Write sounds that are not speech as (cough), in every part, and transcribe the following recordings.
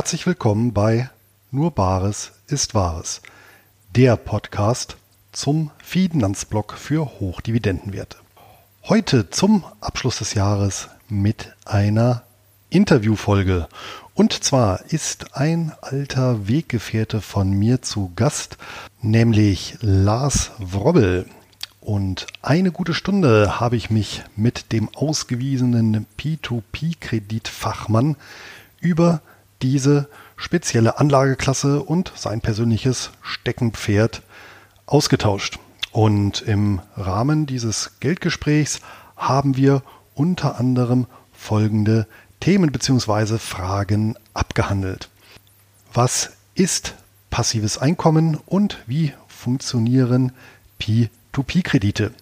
herzlich willkommen bei Nur Bares ist Wahres, der Podcast zum Finanzblock für Hochdividendenwerte. Heute zum Abschluss des Jahres mit einer Interviewfolge. Und zwar ist ein alter Weggefährte von mir zu Gast, nämlich Lars Wrobbel. Und eine gute Stunde habe ich mich mit dem ausgewiesenen P2P-Kreditfachmann über diese spezielle Anlageklasse und sein persönliches Steckenpferd ausgetauscht. Und im Rahmen dieses Geldgesprächs haben wir unter anderem folgende Themen bzw. Fragen abgehandelt. Was ist passives Einkommen und wie funktionieren P2P-Kredite?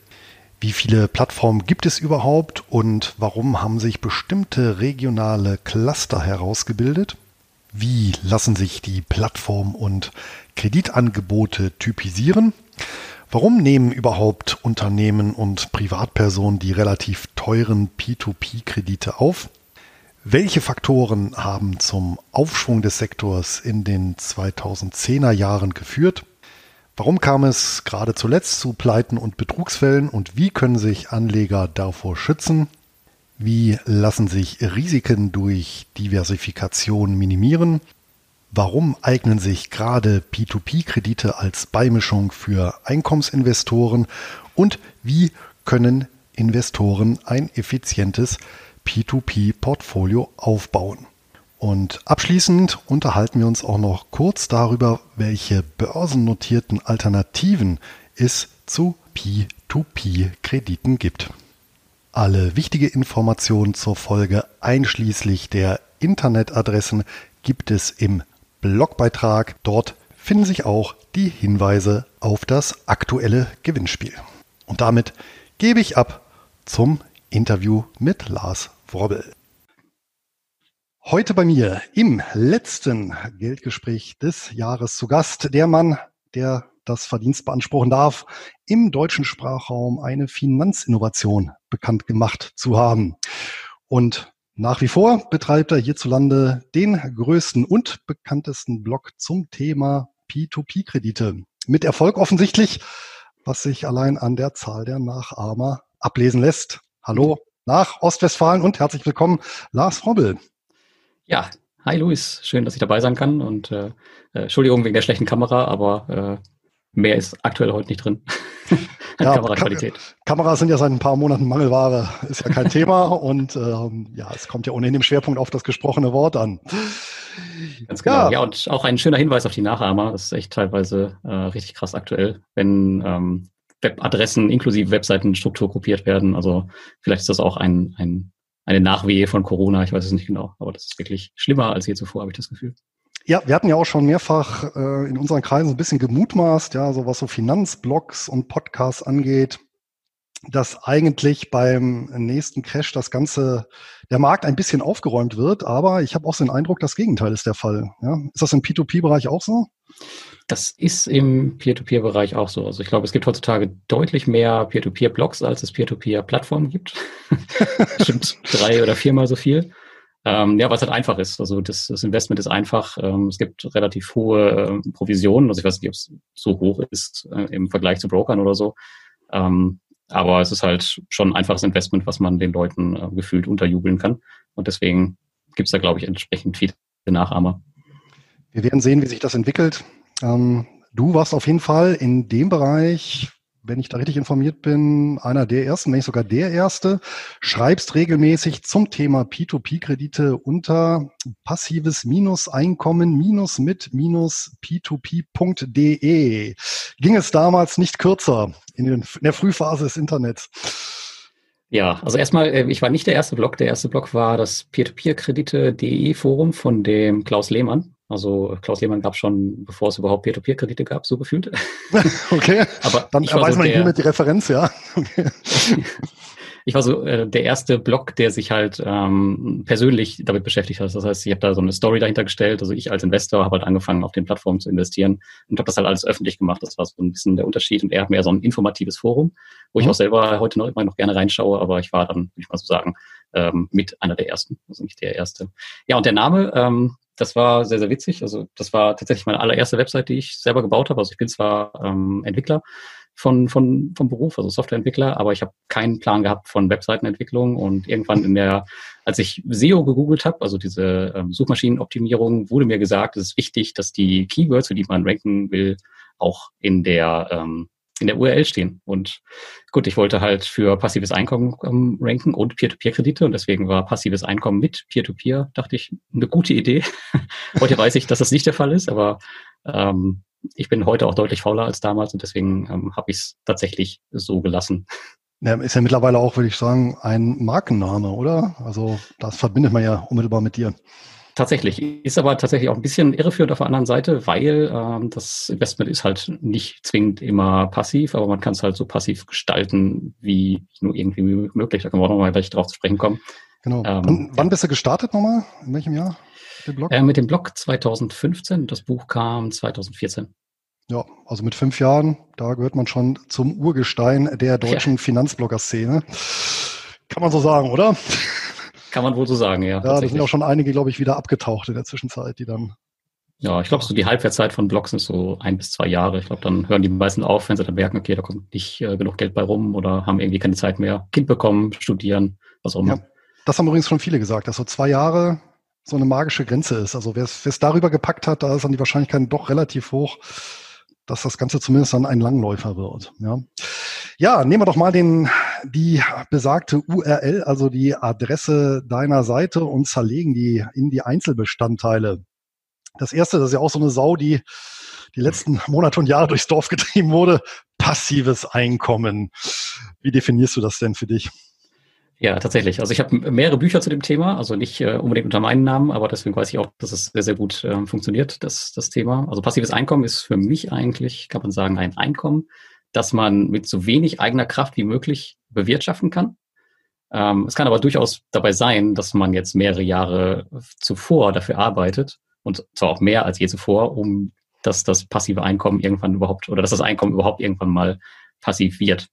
Wie viele Plattformen gibt es überhaupt und warum haben sich bestimmte regionale Cluster herausgebildet? Wie lassen sich die Plattform- und Kreditangebote typisieren? Warum nehmen überhaupt Unternehmen und Privatpersonen die relativ teuren P2P-Kredite auf? Welche Faktoren haben zum Aufschwung des Sektors in den 2010er Jahren geführt? Warum kam es gerade zuletzt zu Pleiten und Betrugsfällen und wie können sich Anleger davor schützen? Wie lassen sich Risiken durch Diversifikation minimieren? Warum eignen sich gerade P2P-Kredite als Beimischung für Einkommensinvestoren? Und wie können Investoren ein effizientes P2P-Portfolio aufbauen? Und abschließend unterhalten wir uns auch noch kurz darüber, welche börsennotierten Alternativen es zu P2P-Krediten gibt. Alle wichtige Informationen zur Folge einschließlich der Internetadressen gibt es im Blogbeitrag. Dort finden sich auch die Hinweise auf das aktuelle Gewinnspiel. Und damit gebe ich ab zum Interview mit Lars Wrobbel. Heute bei mir im letzten Geldgespräch des Jahres zu Gast der Mann, der das Verdienst beanspruchen darf, im deutschen Sprachraum eine Finanzinnovation bekannt gemacht zu haben. Und nach wie vor betreibt er hierzulande den größten und bekanntesten Blog zum Thema P2P-Kredite. Mit Erfolg offensichtlich, was sich allein an der Zahl der Nachahmer ablesen lässt. Hallo nach Ostwestfalen und herzlich willkommen, Lars Frobbel. Ja, hi Luis, schön, dass ich dabei sein kann und äh, äh Entschuldigung wegen der schlechten Kamera, aber äh, mehr ist aktuell heute nicht drin. (laughs) ja, Kameraqualität. Kameras sind ja seit ein paar Monaten Mangelware, ist ja kein (laughs) Thema und ähm, ja, es kommt ja ohnehin im Schwerpunkt auf das gesprochene Wort an. Ganz genau. Ja. ja, und auch ein schöner Hinweis auf die Nachahmer. Das ist echt teilweise äh, richtig krass aktuell, wenn ähm, Webadressen inklusive Webseitenstruktur kopiert werden. Also vielleicht ist das auch ein, ein, eine Nachwehe von Corona, ich weiß es nicht genau, aber das ist wirklich schlimmer als je zuvor, habe ich das Gefühl. Ja, wir hatten ja auch schon mehrfach äh, in unseren Kreisen ein bisschen gemutmaßt, ja, so was so Finanzblogs und Podcasts angeht, dass eigentlich beim nächsten Crash das Ganze, der Markt ein bisschen aufgeräumt wird, aber ich habe auch so den Eindruck, das Gegenteil ist der Fall. Ja? Ist das im P2P-Bereich auch so? Das ist im Peer-to-Peer-Bereich auch so. Also ich glaube, es gibt heutzutage deutlich mehr Peer-to-Peer-Blogs, als es Peer-to-Peer-Plattformen gibt. (laughs) Bestimmt drei oder viermal so viel. Ähm, ja, weil es halt einfach ist. Also das, das Investment ist einfach. Ähm, es gibt relativ hohe äh, Provisionen. Also ich weiß nicht, ob es so hoch ist äh, im Vergleich zu Brokern oder so. Ähm, aber es ist halt schon ein einfaches Investment, was man den Leuten äh, gefühlt unterjubeln kann. Und deswegen gibt es da, glaube ich, entsprechend viele Nachahmer. Wir werden sehen, wie sich das entwickelt. Ähm, du warst auf jeden Fall in dem Bereich wenn ich da richtig informiert bin, einer der ersten, wenn nicht sogar der erste, schreibst regelmäßig zum Thema P2P-Kredite unter passives Minus Einkommen minus mit minus p2p.de. Ging es damals nicht kürzer in, in der Frühphase des Internets? Ja, also erstmal, äh, ich war nicht der erste Blog. Der erste Blog war das Peer-to-Peer-Kredite.de Forum von dem Klaus Lehmann. Also Klaus Lehmann gab schon, bevor es überhaupt Peer-to-Peer-Kredite gab, so gefühlt. (laughs) (laughs) okay, aber dann weiß so man hiermit die Referenz, ja. Okay. (laughs) ich war so äh, der erste Blog, der sich halt ähm, persönlich damit beschäftigt hat. Das heißt, ich habe da so eine Story dahinter gestellt. Also ich als Investor habe halt angefangen, auf den Plattformen zu investieren und habe das halt alles öffentlich gemacht. Das war so ein bisschen der Unterschied. Und er hat mehr so ein informatives Forum, wo mhm. ich auch selber heute noch immer noch gerne reinschaue. Aber ich war dann, würde ich mal so sagen, ähm, mit einer der ersten, also nicht der erste. Ja, und der Name, ähm, das war sehr, sehr witzig. Also das war tatsächlich meine allererste Website, die ich selber gebaut habe. Also ich bin zwar ähm, Entwickler von, von, vom Beruf, also Softwareentwickler, aber ich habe keinen Plan gehabt von Webseitenentwicklung und irgendwann in der, als ich SEO gegoogelt habe, also diese ähm, Suchmaschinenoptimierung, wurde mir gesagt, es ist wichtig, dass die Keywords, für die man ranken will, auch in der ähm, in der URL stehen. Und gut, ich wollte halt für passives Einkommen ähm, ranken und Peer-to-Peer-Kredite und deswegen war passives Einkommen mit Peer-to-Peer, dachte ich, eine gute Idee. (laughs) heute weiß ich, dass das nicht der Fall ist, aber ähm, ich bin heute auch deutlich fauler als damals und deswegen ähm, habe ich es tatsächlich so gelassen. Ja, ist ja mittlerweile auch, würde ich sagen, ein Markenname, oder? Also das verbindet man ja unmittelbar mit dir. Tatsächlich. Ist aber tatsächlich auch ein bisschen irreführend auf der anderen Seite, weil ähm, das Investment ist halt nicht zwingend immer passiv, aber man kann es halt so passiv gestalten, wie nur irgendwie möglich. Da können wir auch nochmal gleich drauf zu sprechen kommen. Genau. Ähm, wann, wann bist du gestartet nochmal? In welchem Jahr? Äh, mit dem Blog 2015. Das Buch kam 2014. Ja, also mit fünf Jahren, da gehört man schon zum Urgestein der deutschen ja. Finanzblogger-Szene. Kann man so sagen, oder? Kann man wohl so sagen, ja. Ja, da sind auch schon einige, glaube ich, wieder abgetaucht in der Zwischenzeit, die dann. Ja, ich glaube, so die Halbwertszeit von Blogs ist so ein bis zwei Jahre. Ich glaube, dann hören die meisten auf, wenn sie dann merken, okay, da kommt nicht äh, genug Geld bei rum oder haben irgendwie keine Zeit mehr. Kind bekommen, studieren, was auch immer. Ja, das haben übrigens schon viele gesagt, dass so zwei Jahre so eine magische Grenze ist. Also wer es darüber gepackt hat, da ist dann die Wahrscheinlichkeit doch relativ hoch, dass das Ganze zumindest dann ein Langläufer wird. Ja, ja nehmen wir doch mal den, die besagte URL, also die Adresse deiner Seite und zerlegen die in die Einzelbestandteile. Das erste, das ist ja auch so eine Sau, die die letzten Monate und Jahre durchs Dorf getrieben wurde. Passives Einkommen. Wie definierst du das denn für dich? Ja, tatsächlich. Also ich habe mehrere Bücher zu dem Thema, also nicht äh, unbedingt unter meinem Namen, aber deswegen weiß ich auch, dass es sehr, sehr gut äh, funktioniert, das, das Thema. Also passives Einkommen ist für mich eigentlich, kann man sagen, ein Einkommen, das man mit so wenig eigener Kraft wie möglich bewirtschaften kann. Ähm, es kann aber durchaus dabei sein, dass man jetzt mehrere Jahre zuvor dafür arbeitet und zwar auch mehr als je zuvor, um dass das passive Einkommen irgendwann überhaupt oder dass das Einkommen überhaupt irgendwann mal passiv wird.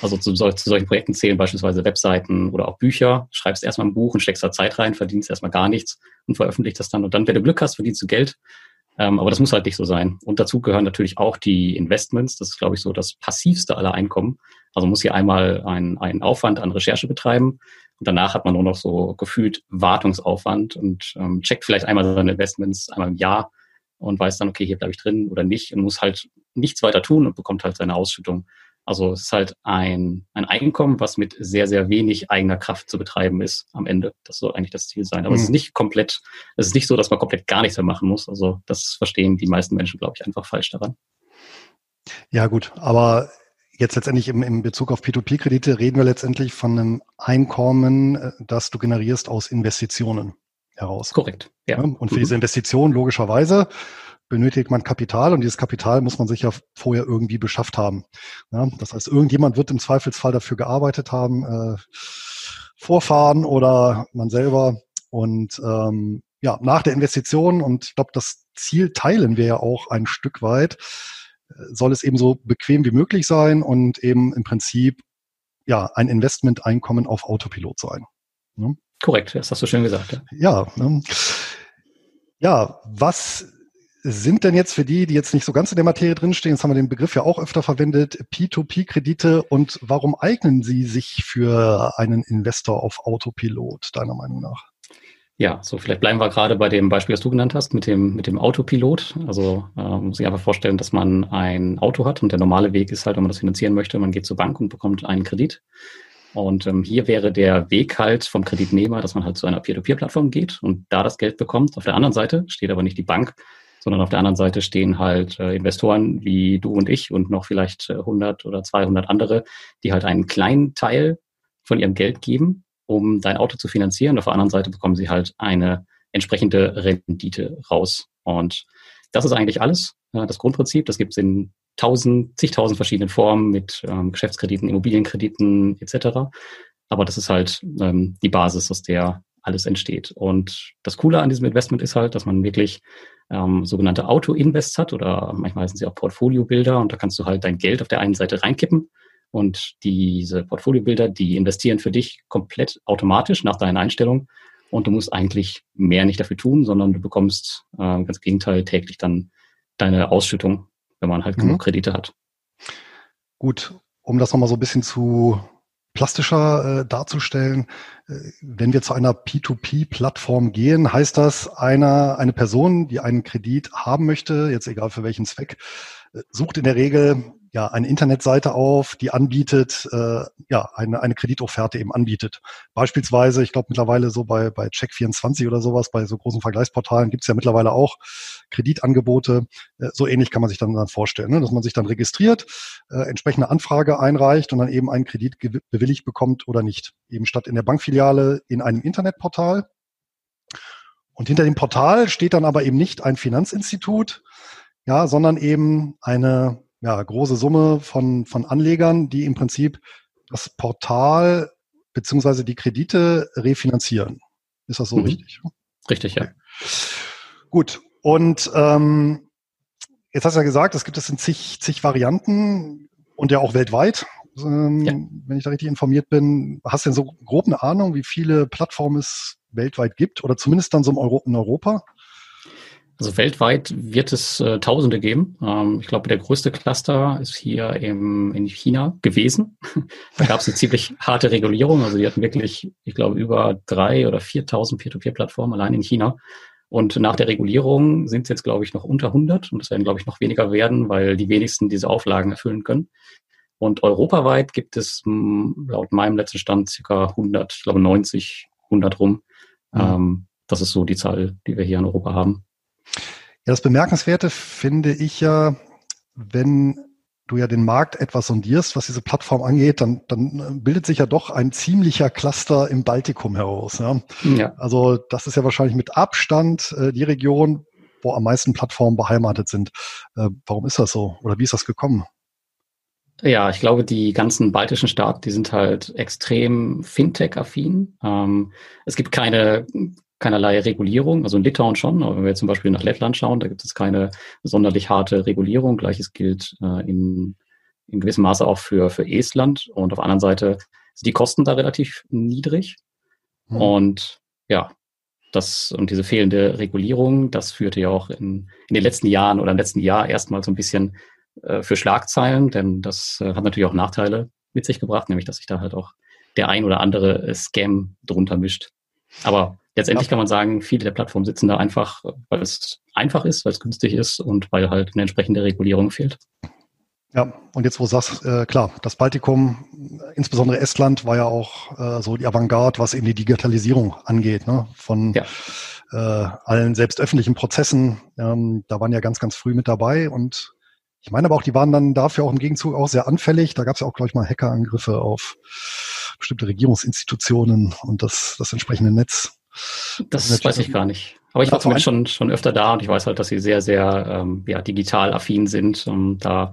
Also zu, zu, solchen Projekten zählen beispielsweise Webseiten oder auch Bücher. Schreibst erstmal ein Buch und steckst da Zeit rein, verdienst erstmal gar nichts und veröffentlichst das dann. Und dann, wenn du Glück hast, verdienst du Geld. Ähm, aber das muss halt nicht so sein. Und dazu gehören natürlich auch die Investments. Das ist, glaube ich, so das passivste aller Einkommen. Also muss hier einmal ein, ein Aufwand an Recherche betreiben. Und danach hat man nur noch so gefühlt Wartungsaufwand und ähm, checkt vielleicht einmal seine Investments einmal im Jahr und weiß dann, okay, hier bleibe ich drin oder nicht und muss halt nichts weiter tun und bekommt halt seine Ausschüttung. Also es ist halt ein, ein Einkommen, was mit sehr, sehr wenig eigener Kraft zu betreiben ist am Ende. Das soll eigentlich das Ziel sein. Aber mhm. es ist nicht komplett, es ist nicht so, dass man komplett gar nichts mehr machen muss. Also das verstehen die meisten Menschen, glaube ich, einfach falsch daran. Ja, gut. Aber jetzt letztendlich im, im Bezug auf P2P-Kredite reden wir letztendlich von einem Einkommen, äh, das du generierst aus Investitionen heraus. Korrekt. Ja. Und für mhm. diese Investition logischerweise benötigt man Kapital und dieses Kapital muss man sich ja vorher irgendwie beschafft haben. Ja, das heißt, irgendjemand wird im Zweifelsfall dafür gearbeitet haben, äh, Vorfahren oder man selber. Und ähm, ja, nach der Investition, und ich glaube, das Ziel teilen wir ja auch ein Stück weit, äh, soll es eben so bequem wie möglich sein und eben im Prinzip ja ein Investmenteinkommen auf Autopilot sein. Ne? Korrekt, das hast du schön gesagt. Ja, ja, ne? ja was sind denn jetzt für die, die jetzt nicht so ganz in der Materie drinstehen, jetzt haben wir den Begriff ja auch öfter verwendet, P2P-Kredite und warum eignen sie sich für einen Investor auf Autopilot, deiner Meinung nach? Ja, so vielleicht bleiben wir gerade bei dem Beispiel, das du genannt hast, mit dem, mit dem Autopilot. Also äh, muss ich einfach vorstellen, dass man ein Auto hat und der normale Weg ist halt, wenn man das finanzieren möchte, man geht zur Bank und bekommt einen Kredit. Und ähm, hier wäre der Weg halt vom Kreditnehmer, dass man halt zu einer Peer-to-Peer-Plattform geht und da das Geld bekommt. Auf der anderen Seite steht aber nicht die Bank, sondern auf der anderen Seite stehen halt äh, Investoren wie du und ich und noch vielleicht 100 äh, oder 200 andere, die halt einen kleinen Teil von ihrem Geld geben, um dein Auto zu finanzieren. Auf der anderen Seite bekommen sie halt eine entsprechende Rendite raus. Und das ist eigentlich alles, äh, das Grundprinzip. Das gibt es in tausend, zigtausend verschiedenen Formen mit ähm, Geschäftskrediten, Immobilienkrediten etc. Aber das ist halt ähm, die Basis, aus der alles entsteht. Und das Coole an diesem Investment ist halt, dass man wirklich ähm, sogenannte Auto-Invests hat oder manchmal sind sie auch Portfolio-Bilder und da kannst du halt dein Geld auf der einen Seite reinkippen und diese Portfolio-Bilder, die investieren für dich komplett automatisch nach deinen Einstellungen und du musst eigentlich mehr nicht dafür tun, sondern du bekommst äh, ganz Gegenteil täglich dann deine Ausschüttung, wenn man halt mhm. genug Kredite hat. Gut, um das nochmal so ein bisschen zu plastischer äh, darzustellen, äh, wenn wir zu einer P2P-Plattform gehen, heißt das, einer, eine Person, die einen Kredit haben möchte, jetzt egal für welchen Zweck, äh, sucht in der Regel ja eine Internetseite auf, die anbietet, äh, ja, eine, eine Kreditofferte eben anbietet. Beispielsweise, ich glaube mittlerweile so bei, bei Check24 oder sowas, bei so großen Vergleichsportalen gibt's ja mittlerweile auch Kreditangebote. Äh, so ähnlich kann man sich dann, dann vorstellen, ne? dass man sich dann registriert, äh, entsprechende Anfrage einreicht und dann eben einen Kredit bewilligt bekommt oder nicht. Eben statt in der Bankfiliale in einem Internetportal. Und hinter dem Portal steht dann aber eben nicht ein Finanzinstitut, ja, sondern eben eine ja, große Summe von, von Anlegern, die im Prinzip das Portal beziehungsweise die Kredite refinanzieren. Ist das so mhm. richtig? Richtig, ja. Okay. Gut. Und ähm, jetzt hast du ja gesagt, es gibt es in zig, zig Varianten und ja auch weltweit, ähm, ja. wenn ich da richtig informiert bin. Hast du denn so grob eine Ahnung, wie viele Plattformen es weltweit gibt oder zumindest dann so in Europa? Also weltweit wird es äh, Tausende geben. Ähm, ich glaube, der größte Cluster ist hier im, in China gewesen. (laughs) da gab es eine ziemlich harte Regulierung. Also die hatten wirklich, ich glaube, über drei oder 4.000 Peer-to-Peer-Plattformen allein in China. Und nach der Regulierung sind es jetzt, glaube ich, noch unter 100 und es werden, glaube ich, noch weniger werden, weil die wenigsten diese Auflagen erfüllen können. Und europaweit gibt es laut meinem letzten Stand circa 100, ich glaube 90, 100 rum. Mhm. Ähm, das ist so die Zahl, die wir hier in Europa haben. Ja, das Bemerkenswerte finde ich ja, wenn du ja den Markt etwas sondierst, was diese Plattform angeht, dann, dann bildet sich ja doch ein ziemlicher Cluster im Baltikum heraus. Ja? ja. Also das ist ja wahrscheinlich mit Abstand äh, die Region, wo am meisten Plattformen beheimatet sind. Äh, warum ist das so? Oder wie ist das gekommen? Ja, ich glaube, die ganzen baltischen Staaten, die sind halt extrem Fintech-affin. Ähm, es gibt keine keinerlei Regulierung, also in Litauen schon, aber wenn wir zum Beispiel nach Lettland schauen, da gibt es keine sonderlich harte Regulierung. Gleiches gilt äh, in, in gewissem Maße auch für, für Estland. Und auf der anderen Seite sind die Kosten da relativ niedrig. Mhm. Und ja, das und diese fehlende Regulierung, das führte ja auch in, in den letzten Jahren oder im letzten Jahr erstmal so ein bisschen äh, für Schlagzeilen, denn das äh, hat natürlich auch Nachteile mit sich gebracht, nämlich dass sich da halt auch der ein oder andere Scam drunter mischt. Aber letztendlich kann man sagen, viele der Plattformen sitzen da einfach, weil es einfach ist, weil es günstig ist und weil halt eine entsprechende Regulierung fehlt. Ja, und jetzt wo du sagst, äh, klar, das Baltikum, insbesondere Estland, war ja auch äh, so die Avantgarde, was eben die Digitalisierung angeht, ne? von ja. äh, allen selbst öffentlichen Prozessen. Ähm, da waren ja ganz, ganz früh mit dabei und ich meine aber auch, die waren dann dafür auch im Gegenzug auch sehr anfällig. Da gab es ja auch, glaube ich, mal Hackerangriffe auf bestimmte Regierungsinstitutionen und das, das entsprechende Netz. Das, das weiß ich gar nicht. Aber ich war zumindest schon, schon öfter da und ich weiß halt, dass sie sehr, sehr ähm, ja, digital affin sind. Und da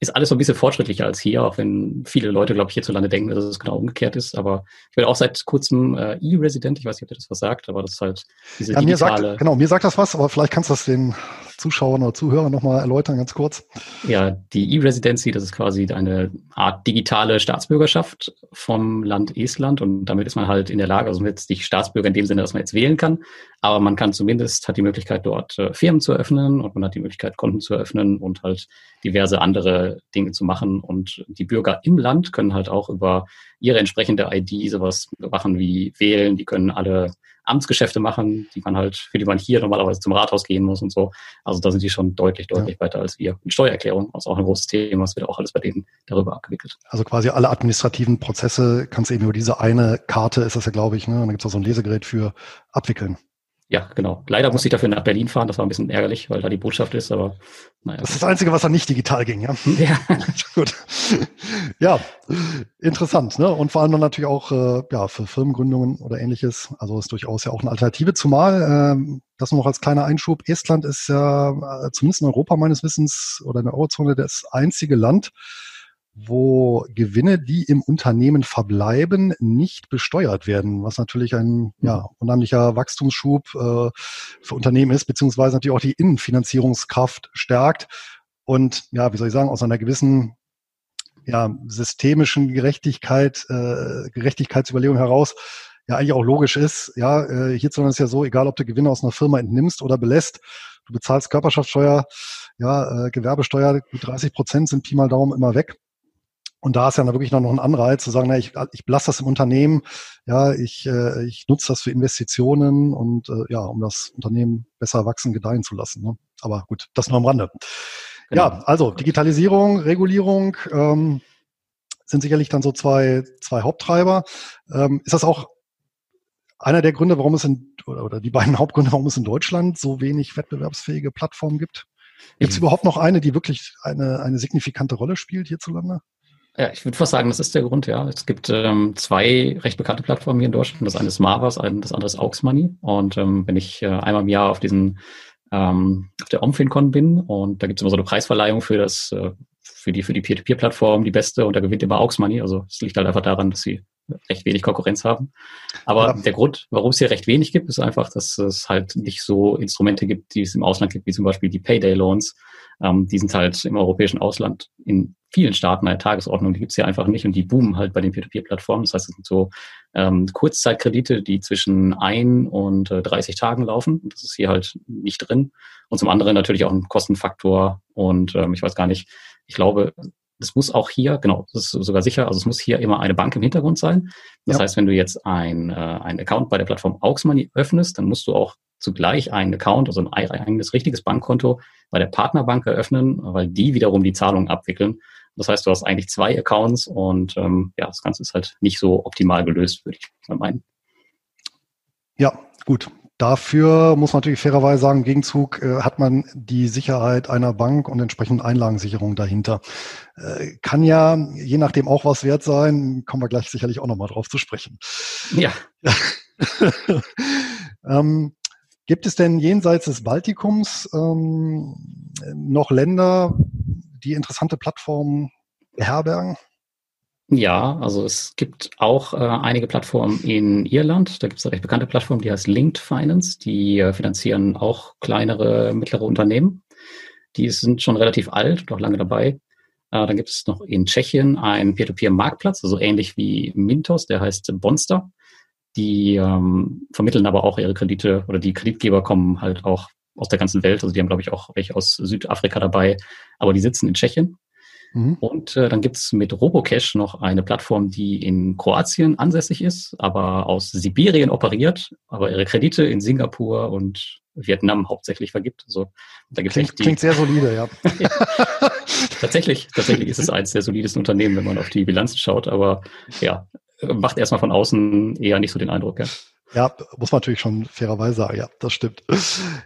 ist alles so ein bisschen fortschrittlicher als hier, auch wenn viele Leute, glaube ich, hierzulande denken, dass es genau umgekehrt ist. Aber ich bin auch seit kurzem äh, E-Resident. Ich weiß nicht, ob ihr das was sagt, aber das ist halt diese ja, digitale... Mir sagt, genau, mir sagt das was, aber vielleicht kannst du das den Zuschauern oder Zuhörern nochmal erläutern, ganz kurz. Ja, die E-Residency, das ist quasi eine Art digitale Staatsbürgerschaft vom Land Estland. Und damit ist man halt in der Lage, also jetzt nicht Staatsbürger in dem Sinne, dass man jetzt wählen kann, aber man kann zumindest, hat die Möglichkeit dort äh, Firmen zu eröffnen und man hat die Möglichkeit Konten zu eröffnen und halt diverse andere Dinge zu machen. Und die Bürger im Land können halt auch über ihre entsprechende ID sowas machen wie wählen, die können alle Amtsgeschäfte machen, die man halt, für die man hier normalerweise zum Rathaus gehen muss und so. Also da sind die schon deutlich, deutlich ja. weiter als wir. Und Steuererklärung ist auch ein großes Thema, das wird auch alles bei denen darüber abgewickelt. Also quasi alle administrativen Prozesse kannst du eben über diese eine Karte, ist das ja, glaube ich, ne? Und da gibt es auch so ein Lesegerät für abwickeln. Ja, genau. Leider musste ich dafür nach Berlin fahren. Das war ein bisschen ärgerlich, weil da die Botschaft ist, aber naja. Das ist das Einzige, was da nicht digital ging, ja. (laughs) Ja. (laughs) Gut. Ja, interessant, ne? Und vor allem dann natürlich auch äh, ja, für Firmengründungen oder ähnliches. Also ist durchaus ja auch eine Alternative, zumal ähm, das noch als kleiner Einschub. Estland ist ja äh, zumindest in Europa meines Wissens oder in der Eurozone das einzige Land, wo Gewinne, die im Unternehmen verbleiben, nicht besteuert werden, was natürlich ein mhm. ja, unheimlicher Wachstumsschub äh, für Unternehmen ist, beziehungsweise natürlich auch die Innenfinanzierungskraft stärkt und ja, wie soll ich sagen, aus einer gewissen ja, systemischen Gerechtigkeit, äh, Gerechtigkeitsüberlegung heraus ja eigentlich auch logisch ist. Ja, äh, hierzulande ist ja so, egal ob du Gewinne aus einer Firma entnimmst oder belässt, du bezahlst Körperschaftssteuer, ja, äh, Gewerbesteuer, gut 30 Prozent sind Pi mal Daumen immer weg. Und da ist ja wirklich noch ein Anreiz zu sagen, na, ich, ich belasse das im Unternehmen, ja, ich, äh, ich nutze das für Investitionen und äh, ja, um das Unternehmen besser wachsen, gedeihen zu lassen. Ne? Aber gut, das nur am Rande. Genau. Ja, also Digitalisierung, Regulierung ähm, sind sicherlich dann so zwei, zwei Haupttreiber. Ähm, ist das auch einer der Gründe, warum es in, oder, oder die beiden (laughs) Hauptgründe, warum es in Deutschland so wenig wettbewerbsfähige Plattformen gibt? Gibt es überhaupt noch eine, die wirklich eine, eine signifikante Rolle spielt hierzulande? Ja, ich würde fast sagen, das ist der Grund, ja. Es gibt ähm, zwei recht bekannte Plattformen hier in Deutschland. Das eine ist Marvas, das andere ist Aux Money. Und ähm, wenn ich äh, einmal im Jahr auf diesen ähm, auf der Omfincon bin und da gibt es immer so eine Preisverleihung für das äh, für die für die Peer-to-Peer-Plattform die beste und da gewinnt immer Aux Money. Also es liegt halt einfach daran, dass sie recht wenig Konkurrenz haben. Aber ja. der Grund, warum es hier recht wenig gibt, ist einfach, dass es halt nicht so Instrumente gibt, die es im Ausland gibt, wie zum Beispiel die Payday Loans. Ähm, die sind halt im europäischen Ausland in vielen Staaten eine Tagesordnung, die gibt's hier einfach nicht und die boomen halt bei den Peer-to-Peer-Plattformen. Das heißt, es sind so ähm, Kurzzeitkredite, die zwischen ein und äh, 30 Tagen laufen. Das ist hier halt nicht drin. Und zum anderen natürlich auch ein Kostenfaktor und ähm, ich weiß gar nicht, ich glaube, es muss auch hier, genau, das ist sogar sicher, also es muss hier immer eine Bank im Hintergrund sein. Das ja. heißt, wenn du jetzt ein, äh, ein Account bei der Plattform Auxmoney öffnest, dann musst du auch zugleich einen Account, also ein eigenes richtiges Bankkonto bei der Partnerbank eröffnen, weil die wiederum die Zahlungen abwickeln. Das heißt, du hast eigentlich zwei Accounts und ähm, ja, das Ganze ist halt nicht so optimal gelöst, würde ich mal meinen. Ja, gut. Dafür muss man natürlich fairerweise sagen, im Gegenzug äh, hat man die Sicherheit einer Bank und entsprechend Einlagensicherung dahinter. Äh, kann ja je nachdem auch was wert sein, kommen wir gleich sicherlich auch nochmal drauf zu sprechen. Ja. (laughs) ähm, gibt es denn jenseits des Baltikums ähm, noch Länder, die interessante Plattformen beherbergen? Ja, also es gibt auch äh, einige Plattformen in Irland. Da gibt es eine recht bekannte Plattform, die heißt Linked Finance. Die äh, finanzieren auch kleinere, mittlere Unternehmen. Die sind schon relativ alt und auch lange dabei. Äh, dann gibt es noch in Tschechien einen Peer-to-Peer-Marktplatz, also ähnlich wie Mintos, der heißt Bonster. Die ähm, vermitteln aber auch ihre Kredite oder die Kreditgeber kommen halt auch aus der ganzen Welt. Also die haben, glaube ich, auch welche aus Südafrika dabei, aber die sitzen in Tschechien. Mhm. Und äh, dann gibt's mit Robocash noch eine Plattform, die in Kroatien ansässig ist, aber aus Sibirien operiert, aber ihre Kredite in Singapur und Vietnam hauptsächlich vergibt. Also da gibt's klingt, die, klingt sehr solide, ja. (laughs) tatsächlich, tatsächlich ist es eins der solidesten Unternehmen, wenn man auf die Bilanzen schaut, aber ja, macht erstmal von außen eher nicht so den Eindruck, ja. Ja, muss man natürlich schon fairerweise sagen, ja, das stimmt.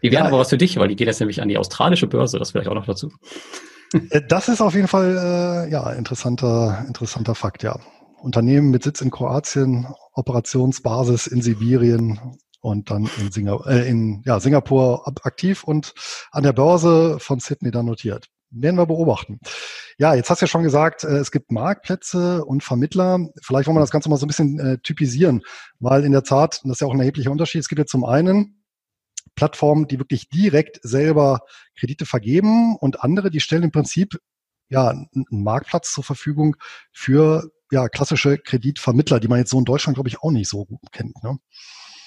Die wären ja, aber was für dich, weil die geht jetzt nämlich an die australische Börse, das vielleicht auch noch dazu. Äh, das ist auf jeden Fall äh, ja interessanter interessanter Fakt. Ja, Unternehmen mit Sitz in Kroatien, Operationsbasis in Sibirien und dann in, Singa äh, in ja, Singapur aktiv und an der Börse von Sydney dann notiert. Werden wir beobachten. Ja, jetzt hast du ja schon gesagt, äh, es gibt Marktplätze und Vermittler. Vielleicht wollen wir das Ganze mal so ein bisschen äh, typisieren, weil in der Tat, das ist ja auch ein erheblicher Unterschied, es gibt ja zum einen Plattformen, die wirklich direkt selber Kredite vergeben und andere, die stellen im Prinzip ja einen Marktplatz zur Verfügung für ja klassische Kreditvermittler, die man jetzt so in Deutschland glaube ich auch nicht so gut kennt. Ne?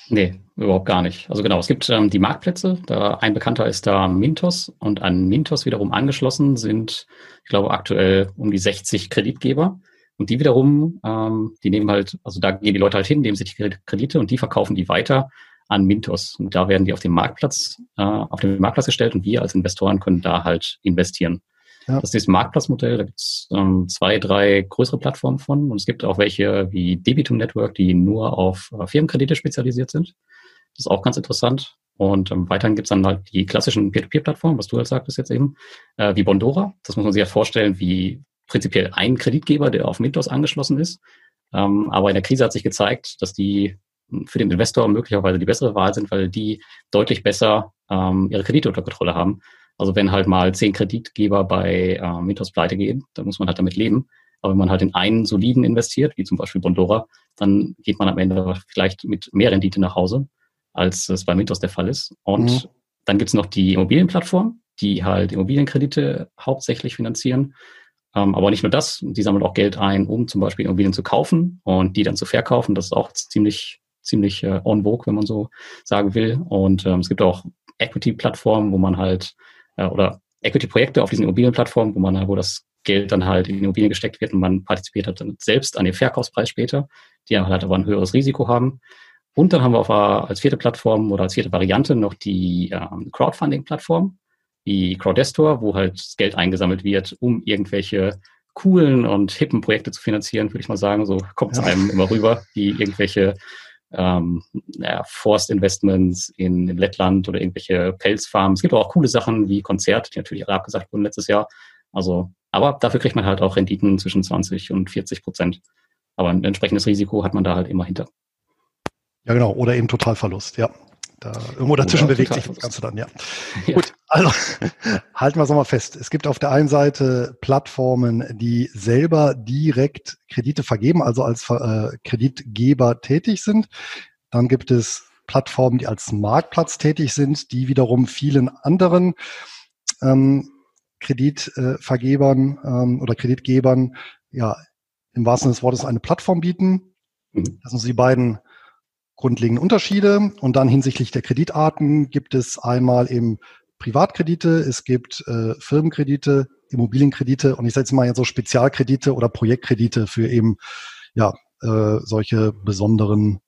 Nee, überhaupt gar nicht. Also genau, es gibt ähm, die Marktplätze. Da ein bekannter ist da Mintos und an Mintos wiederum angeschlossen sind, ich glaube, aktuell um die 60 Kreditgeber. Und die wiederum, ähm, die nehmen halt, also da gehen die Leute halt hin, nehmen sich die Kredite und die verkaufen die weiter an Mintos. Und da werden die auf dem Marktplatz, äh, auf den Marktplatz gestellt und wir als Investoren können da halt investieren. Ja. Das ist das Marktplatzmodell, da gibt es ähm, zwei, drei größere Plattformen von und es gibt auch welche wie Debitum Network, die nur auf äh, Firmenkredite spezialisiert sind. Das ist auch ganz interessant. Und ähm, weiterhin gibt es dann halt die klassischen Peer-to-Peer-Plattformen, was du halt sagtest jetzt eben, äh, wie Bondora. Das muss man sich ja vorstellen, wie prinzipiell ein Kreditgeber, der auf Mintos angeschlossen ist. Ähm, aber in der Krise hat sich gezeigt, dass die für den Investor möglicherweise die bessere Wahl sind, weil die deutlich besser ähm, ihre Kredite unter Kontrolle haben. Also wenn halt mal zehn Kreditgeber bei äh, Mythos pleite gehen, dann muss man halt damit leben. Aber wenn man halt in einen soliden investiert, wie zum Beispiel Bondora, dann geht man am Ende vielleicht mit mehr Rendite nach Hause, als es bei Mythos der Fall ist. Und mhm. dann gibt's noch die Immobilienplattform, die halt Immobilienkredite hauptsächlich finanzieren. Ähm, aber nicht nur das, die sammeln auch Geld ein, um zum Beispiel Immobilien zu kaufen und die dann zu verkaufen. Das ist auch ziemlich ziemlich äh, on vogue, wenn man so sagen will. Und ähm, es gibt auch Equity-Plattformen, wo man halt, äh, oder Equity-Projekte auf diesen Immobilienplattformen, wo man, wo das Geld dann halt in die Immobilien gesteckt wird und man partizipiert halt dann selbst an dem Verkaufspreis später, die halt aber ein höheres Risiko haben. Und dann haben wir auf, als vierte Plattform oder als vierte Variante noch die ähm, Crowdfunding-Plattform, wie Crowdestor, wo halt das Geld eingesammelt wird, um irgendwelche coolen und hippen Projekte zu finanzieren, würde ich mal sagen. So kommt es einem immer rüber, wie irgendwelche ähm, ja, Forstinvestments in, in Lettland oder irgendwelche Pelzfarmen. Es gibt auch coole Sachen wie Konzert, die natürlich alle abgesagt wurden letztes Jahr. Also, aber dafür kriegt man halt auch Renditen zwischen 20 und 40 Prozent. Aber ein entsprechendes Risiko hat man da halt immer hinter. Ja, genau. Oder eben Totalverlust, ja. Da, irgendwo dazwischen Oder bewegt sich das Ganze dann, ja. ja. Gut, also (laughs) halten wir es nochmal fest. Es gibt auf der einen Seite Plattformen, die selber direkt Kredite vergeben, also als äh, Kreditgeber tätig sind. Dann gibt es Plattformen, die als Marktplatz tätig sind, die wiederum vielen anderen ähm, Kreditvergebern ähm, oder Kreditgebern ja im wahrsten Sinne des Wortes eine Plattform bieten. Mhm. Das sind die beiden grundlegenden Unterschiede. Und dann hinsichtlich der Kreditarten gibt es einmal eben Privatkredite, es gibt äh, Firmenkredite, Immobilienkredite und ich jetzt mal jetzt so Spezialkredite oder Projektkredite für eben ja äh, solche besonderen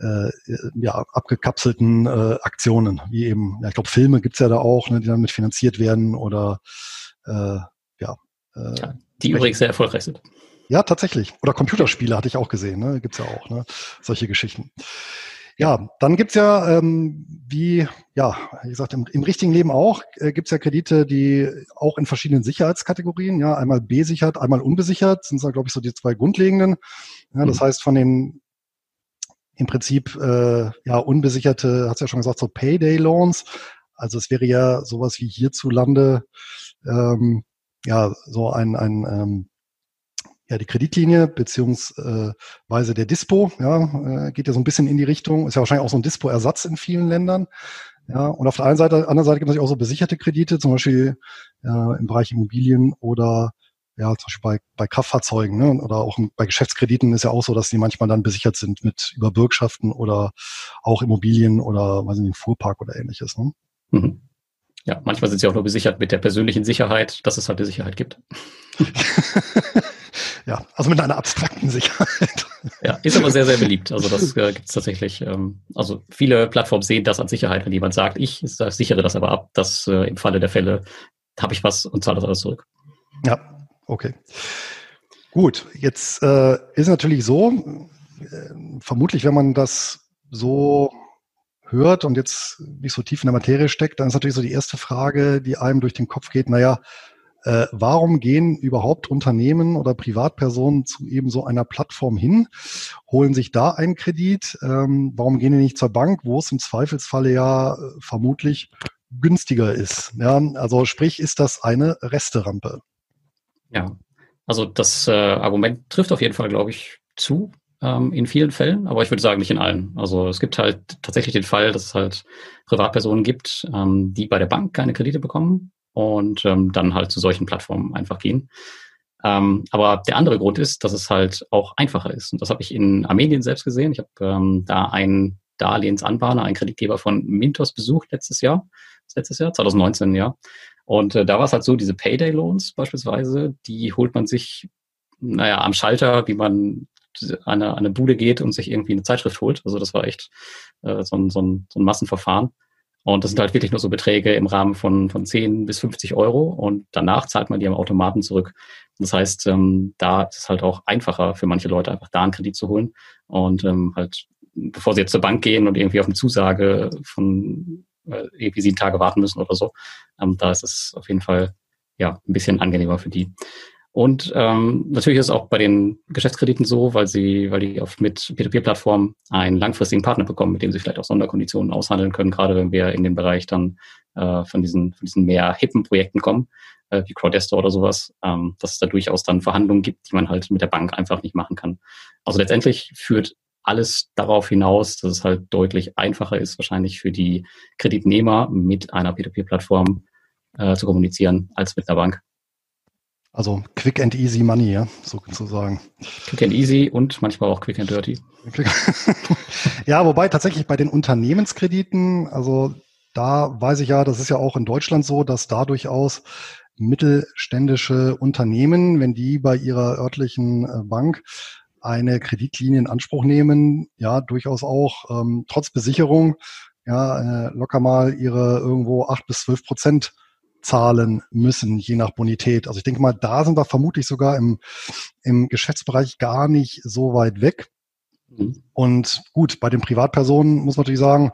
äh, ja, abgekapselten äh, Aktionen, wie eben, ja, ich glaube, Filme gibt's ja da auch, ne, die damit finanziert werden oder äh, ja. Äh, ja die übrigens sehr erfolgreich sind. Ja, tatsächlich. Oder Computerspiele hatte ich auch gesehen, ne? Gibt's ja auch, ne? Solche Geschichten. Ja, dann gibt's ja, ähm, wie, ja, wie gesagt, im, im richtigen Leben auch, äh, gibt's ja Kredite, die auch in verschiedenen Sicherheitskategorien, ja, einmal besichert, einmal unbesichert, sind da, glaube ich, so die zwei grundlegenden. Ja, das mhm. heißt, von den im Prinzip äh, ja unbesicherte, hat's ja schon gesagt, so Payday-Loans. Also es wäre ja sowas wie hierzulande ähm, ja so ein, ein ähm, ja, die Kreditlinie beziehungsweise der Dispo, ja, äh, geht ja so ein bisschen in die Richtung, ist ja wahrscheinlich auch so ein Dispo-Ersatz in vielen Ländern. Ja, und auf der einen Seite, anderen Seite gibt es auch so besicherte Kredite, zum Beispiel ja, im Bereich Immobilien oder ja, zum Beispiel bei, bei Kraftfahrzeugen ne, oder auch bei Geschäftskrediten ist ja auch so, dass die manchmal dann besichert sind mit über Bürgschaften oder auch Immobilien oder weiß nicht, Fuhrpark oder ähnliches. Ne? Mhm. Ja, manchmal sind sie auch nur besichert mit der persönlichen Sicherheit, dass es halt die Sicherheit gibt. (laughs) ja, also mit einer abstrakten Sicherheit. Ja, ist aber sehr, sehr beliebt. Also das äh, gibt es tatsächlich. Ähm, also viele Plattformen sehen das als Sicherheit, wenn jemand sagt, ich sichere das aber ab, dass äh, im Falle der Fälle habe ich was und zahle das alles zurück. Ja, okay. Gut, jetzt äh, ist natürlich so, äh, vermutlich, wenn man das so hört und jetzt nicht so tief in der Materie steckt, dann ist natürlich so die erste Frage, die einem durch den Kopf geht, naja, äh, warum gehen überhaupt Unternehmen oder Privatpersonen zu eben so einer Plattform hin, holen sich da einen Kredit? Ähm, warum gehen die nicht zur Bank, wo es im Zweifelsfalle ja äh, vermutlich günstiger ist? Ja, also sprich, ist das eine Resterampe? Ja, also das äh, Argument trifft auf jeden Fall, glaube ich, zu ähm, in vielen Fällen, aber ich würde sagen nicht in allen. Also es gibt halt tatsächlich den Fall, dass es halt Privatpersonen gibt, ähm, die bei der Bank keine Kredite bekommen und ähm, dann halt zu solchen Plattformen einfach gehen. Ähm, aber der andere Grund ist, dass es halt auch einfacher ist. Und das habe ich in Armenien selbst gesehen. Ich habe ähm, da einen Darlehensanbahner, einen Kreditgeber von Mintos besucht letztes Jahr, letztes Jahr, 2019, ja. Und äh, da war es halt so, diese Payday-Loans beispielsweise, die holt man sich, naja, am Schalter, wie man an eine, an eine Bude geht und sich irgendwie eine Zeitschrift holt. Also das war echt äh, so, ein, so, ein, so ein Massenverfahren. Und das sind halt wirklich nur so Beträge im Rahmen von, von 10 bis 50 Euro und danach zahlt man die am Automaten zurück. Das heißt, ähm, da ist es halt auch einfacher für manche Leute, einfach da einen Kredit zu holen und ähm, halt, bevor sie jetzt zur Bank gehen und irgendwie auf eine Zusage von äh, irgendwie sieben Tage warten müssen oder so, ähm, da ist es auf jeden Fall ja ein bisschen angenehmer für die. Und ähm, natürlich ist es auch bei den Geschäftskrediten so, weil sie, weil die oft mit Peer-to-Peer-Plattformen einen langfristigen Partner bekommen, mit dem sie vielleicht auch Sonderkonditionen aushandeln können, gerade wenn wir in den Bereich dann äh, von diesen, von diesen mehr hippen Projekten kommen, äh, wie Crowdestor oder sowas, ähm, dass es da durchaus dann Verhandlungen gibt, die man halt mit der Bank einfach nicht machen kann. Also letztendlich führt alles darauf hinaus, dass es halt deutlich einfacher ist, wahrscheinlich für die Kreditnehmer mit einer Peer-to-Peer-Plattform äh, zu kommunizieren als mit einer Bank. Also quick and easy money, ja, sozusagen. Quick and easy und manchmal auch quick and dirty. (laughs) ja, wobei tatsächlich bei den Unternehmenskrediten, also da weiß ich ja, das ist ja auch in Deutschland so, dass da durchaus mittelständische Unternehmen, wenn die bei ihrer örtlichen äh, Bank eine Kreditlinie in Anspruch nehmen, ja, durchaus auch ähm, trotz Besicherung, ja, äh, locker mal ihre irgendwo acht bis zwölf Prozent zahlen müssen, je nach Bonität. Also ich denke mal, da sind wir vermutlich sogar im, im Geschäftsbereich gar nicht so weit weg. Mhm. Und gut, bei den Privatpersonen muss man natürlich sagen,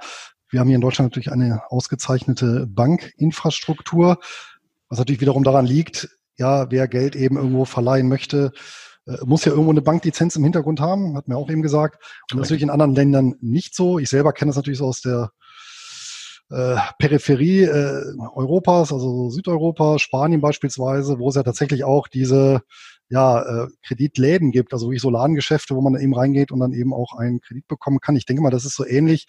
wir haben hier in Deutschland natürlich eine ausgezeichnete Bankinfrastruktur, was natürlich wiederum daran liegt, ja, wer Geld eben irgendwo verleihen möchte, äh, muss ja irgendwo eine Banklizenz im Hintergrund haben, hat mir auch eben gesagt. Und natürlich in anderen Ländern nicht so. Ich selber kenne das natürlich so aus der äh, Peripherie äh, Europas, also Südeuropa, Spanien beispielsweise, wo es ja tatsächlich auch diese ja, äh, Kreditläden gibt, also wirklich so Ladengeschäfte, wo man eben reingeht und dann eben auch einen Kredit bekommen kann. Ich denke mal, das ist so ähnlich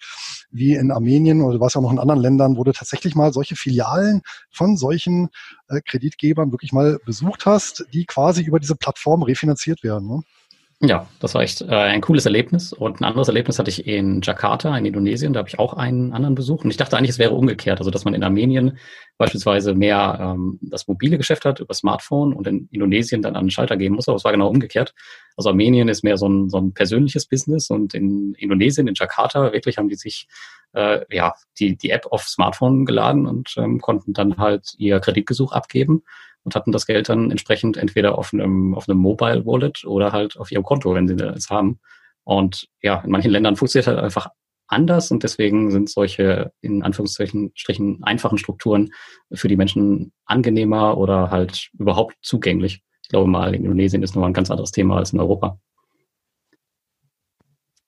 wie in Armenien oder was ja noch in anderen Ländern, wo du tatsächlich mal solche Filialen von solchen äh, Kreditgebern wirklich mal besucht hast, die quasi über diese Plattform refinanziert werden. Ne? Ja, das war echt äh, ein cooles Erlebnis. Und ein anderes Erlebnis hatte ich in Jakarta, in Indonesien. Da habe ich auch einen anderen Besuch. Und ich dachte eigentlich, es wäre umgekehrt. Also, dass man in Armenien beispielsweise mehr ähm, das mobile Geschäft hat über Smartphone und in Indonesien dann an den Schalter gehen muss. Aber es war genau umgekehrt. Also Armenien ist mehr so ein, so ein persönliches Business und in Indonesien, in Jakarta, wirklich haben die sich äh, ja die, die App auf Smartphone geladen und ähm, konnten dann halt ihr Kreditgesuch abgeben und hatten das Geld dann entsprechend entweder auf einem, auf einem Mobile Wallet oder halt auf ihrem Konto, wenn sie es haben. Und ja, in manchen Ländern funktioniert halt einfach anders und deswegen sind solche in Anführungszeichen Strichen einfachen Strukturen für die Menschen angenehmer oder halt überhaupt zugänglich. Ich glaube mal, in Indonesien ist nochmal ein ganz anderes Thema als in Europa.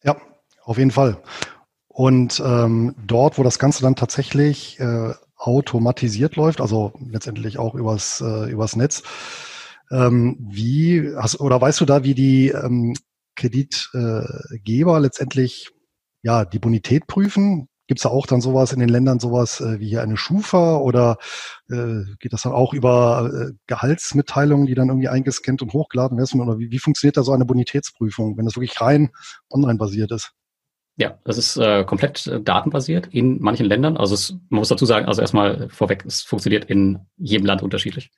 Ja, auf jeden Fall. Und ähm, dort, wo das Ganze dann tatsächlich äh, automatisiert läuft, also letztendlich auch übers, äh, übers Netz. Ähm, wie hast, oder weißt du da, wie die ähm, Kreditgeber letztendlich ja die Bonität prüfen? Gibt es da auch dann sowas in den Ländern, sowas äh, wie hier eine Schufa oder äh, geht das dann auch über äh, Gehaltsmitteilungen, die dann irgendwie eingescannt und hochgeladen werden? Oder wie, wie funktioniert da so eine Bonitätsprüfung, wenn das wirklich rein online basiert ist? Ja, das ist äh, komplett äh, datenbasiert in manchen Ländern. Also es, man muss dazu sagen, also erstmal vorweg, es funktioniert in jedem Land unterschiedlich.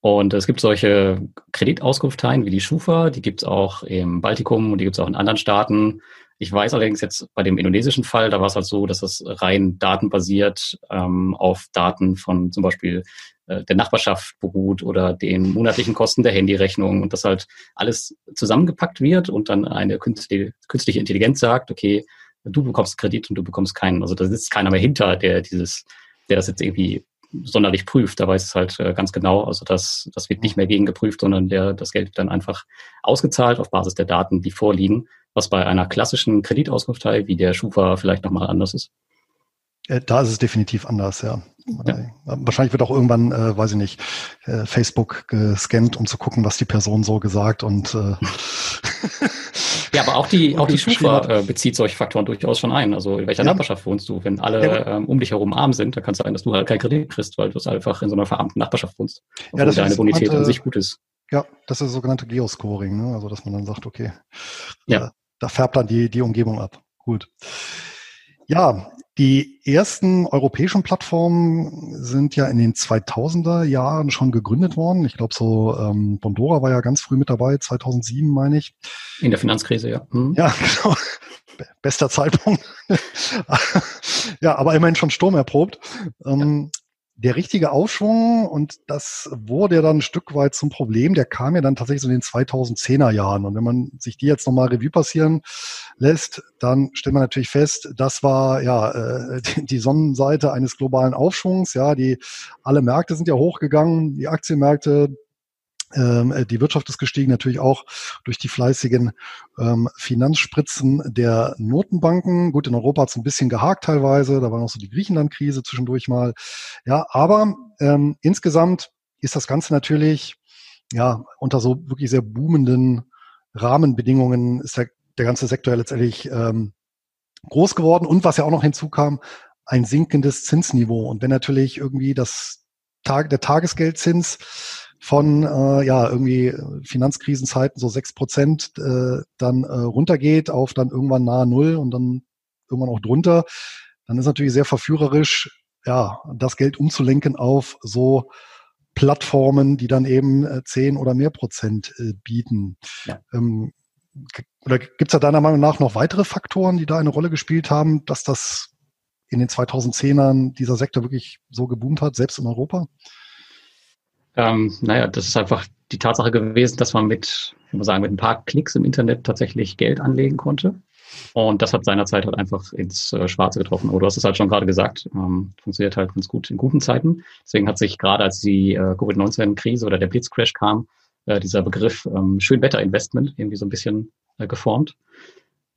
Und es gibt solche Kreditauskunfteien wie die Schufa, die gibt es auch im Baltikum und die gibt es auch in anderen Staaten. Ich weiß allerdings jetzt bei dem indonesischen Fall, da war es halt so, dass es rein datenbasiert ähm, auf Daten von zum Beispiel äh, der Nachbarschaft beruht oder den monatlichen Kosten der Handyrechnung und das halt alles zusammengepackt wird und dann eine künstliche, künstliche Intelligenz sagt, okay, du bekommst Kredit und du bekommst keinen. Also da sitzt keiner mehr hinter, der dieses, der das jetzt irgendwie sonderlich prüft. Da weiß es halt äh, ganz genau. Also das, das wird nicht mehr gegengeprüft, sondern der, das Geld wird dann einfach ausgezahlt auf Basis der Daten, die vorliegen, was bei einer klassischen Kreditauskunftei wie der Schufa vielleicht nochmal anders ist. Äh, da ist es definitiv anders, ja. ja. Wahrscheinlich wird auch irgendwann, äh, weiß ich nicht, äh, Facebook gescannt, um zu gucken, was die Person so gesagt und äh (laughs) Ja, aber auch die, auch die Schufa äh, bezieht solche Faktoren durchaus schon ein. Also in welcher ja. Nachbarschaft wohnst du? Wenn alle ja. ähm, um dich herum arm sind, dann kann es sein, dass du halt keinen Kredit kriegst, weil du einfach in so einer verarmten Nachbarschaft wohnst. Ja, das deine Bonität an sich gut ist. Ja, das ist das sogenannte Geoscoring, ne? Also dass man dann sagt, okay, ja. Da färbt dann die, die Umgebung ab. Gut. Ja, die ersten europäischen Plattformen sind ja in den 2000er Jahren schon gegründet worden. Ich glaube, so ähm, Bondora war ja ganz früh mit dabei, 2007 meine ich. In der Finanzkrise, ja. Mhm. Ja, (laughs) genau. Bester Zeitpunkt. (laughs) ja, aber immerhin schon Sturm erprobt. Ähm, der richtige Aufschwung, und das wurde ja dann ein Stück weit zum Problem, der kam ja dann tatsächlich so in den 2010er Jahren. Und wenn man sich die jetzt nochmal Revue passieren lässt, dann stellt man natürlich fest, das war ja äh, die Sonnenseite eines globalen Aufschwungs. Ja, die alle Märkte sind ja hochgegangen, die Aktienmärkte, die Wirtschaft ist gestiegen, natürlich auch durch die fleißigen ähm, Finanzspritzen der Notenbanken. Gut, in Europa hat es ein bisschen gehakt teilweise, da war noch so die Griechenland-Krise zwischendurch mal. Ja, aber ähm, insgesamt ist das Ganze natürlich ja unter so wirklich sehr boomenden Rahmenbedingungen ist der, der ganze Sektor ja letztendlich ähm, groß geworden. Und was ja auch noch hinzukam, ein sinkendes Zinsniveau. Und wenn natürlich irgendwie das Tag, der Tagesgeldzins von äh, ja irgendwie Finanzkrisenzeiten so sechs Prozent äh, dann äh, runtergeht auf dann irgendwann nahe Null und dann irgendwann auch drunter, dann ist natürlich sehr verführerisch, ja, das Geld umzulenken auf so Plattformen, die dann eben äh, zehn oder mehr Prozent äh, bieten. Ja. Ähm, oder gibt es da deiner Meinung nach noch weitere Faktoren, die da eine Rolle gespielt haben, dass das in den 2010ern dieser Sektor wirklich so geboomt hat, selbst in Europa? Ähm, naja, das ist einfach die Tatsache gewesen, dass man mit, ich muss sagen, mit ein paar Klicks im Internet tatsächlich Geld anlegen konnte. Und das hat seinerzeit halt einfach ins äh, Schwarze getroffen. Oder du hast es halt schon gerade gesagt, ähm, funktioniert halt ganz gut in guten Zeiten. Deswegen hat sich gerade als die äh, Covid-19-Krise oder der Blitzcrash kam, äh, dieser Begriff ähm, Schönwetterinvestment irgendwie so ein bisschen äh, geformt.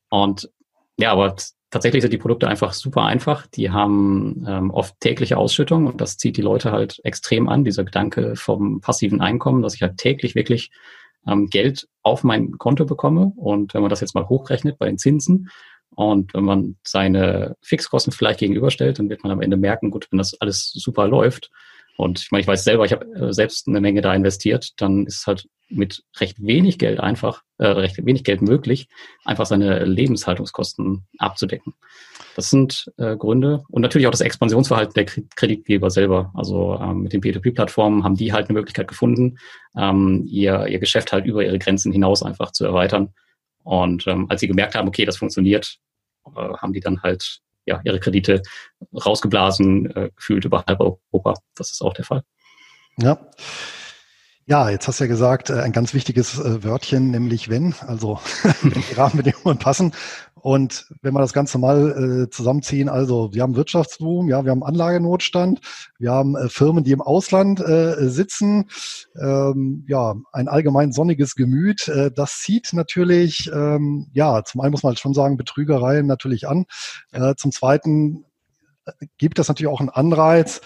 Und ja, aber tatsächlich sind die Produkte einfach super einfach. Die haben ähm, oft tägliche Ausschüttung und das zieht die Leute halt extrem an, dieser Gedanke vom passiven Einkommen, dass ich halt täglich wirklich ähm, Geld auf mein Konto bekomme. Und wenn man das jetzt mal hochrechnet bei den Zinsen und wenn man seine Fixkosten vielleicht gegenüberstellt, dann wird man am Ende merken, gut, wenn das alles super läuft, und ich meine, ich weiß selber, ich habe äh, selbst eine Menge da investiert, dann ist halt mit recht wenig Geld einfach, äh, recht wenig Geld möglich, einfach seine Lebenshaltungskosten abzudecken. Das sind äh, Gründe und natürlich auch das Expansionsverhalten der Kreditgeber selber. Also ähm, mit den P2P-Plattformen haben die halt eine Möglichkeit gefunden, ähm, ihr, ihr Geschäft halt über ihre Grenzen hinaus einfach zu erweitern. Und ähm, als sie gemerkt haben, okay, das funktioniert, äh, haben die dann halt ja, ihre Kredite rausgeblasen, äh, gefühlt über halb Europa. Das ist auch der Fall. Ja. Ja, jetzt hast du ja gesagt, äh, ein ganz wichtiges äh, Wörtchen, nämlich wenn, also (laughs) wenn die Rahmenbedingungen passen. Und wenn wir das Ganze mal äh, zusammenziehen, also wir haben Wirtschaftsboom, ja, wir haben Anlagenotstand, wir haben Firmen, die im Ausland sitzen, ähm, ja, ein allgemein sonniges Gemüt. Das zieht natürlich, ähm, ja, zum einen muss man schon sagen, Betrügereien natürlich an. Zum zweiten gibt das natürlich auch einen Anreiz,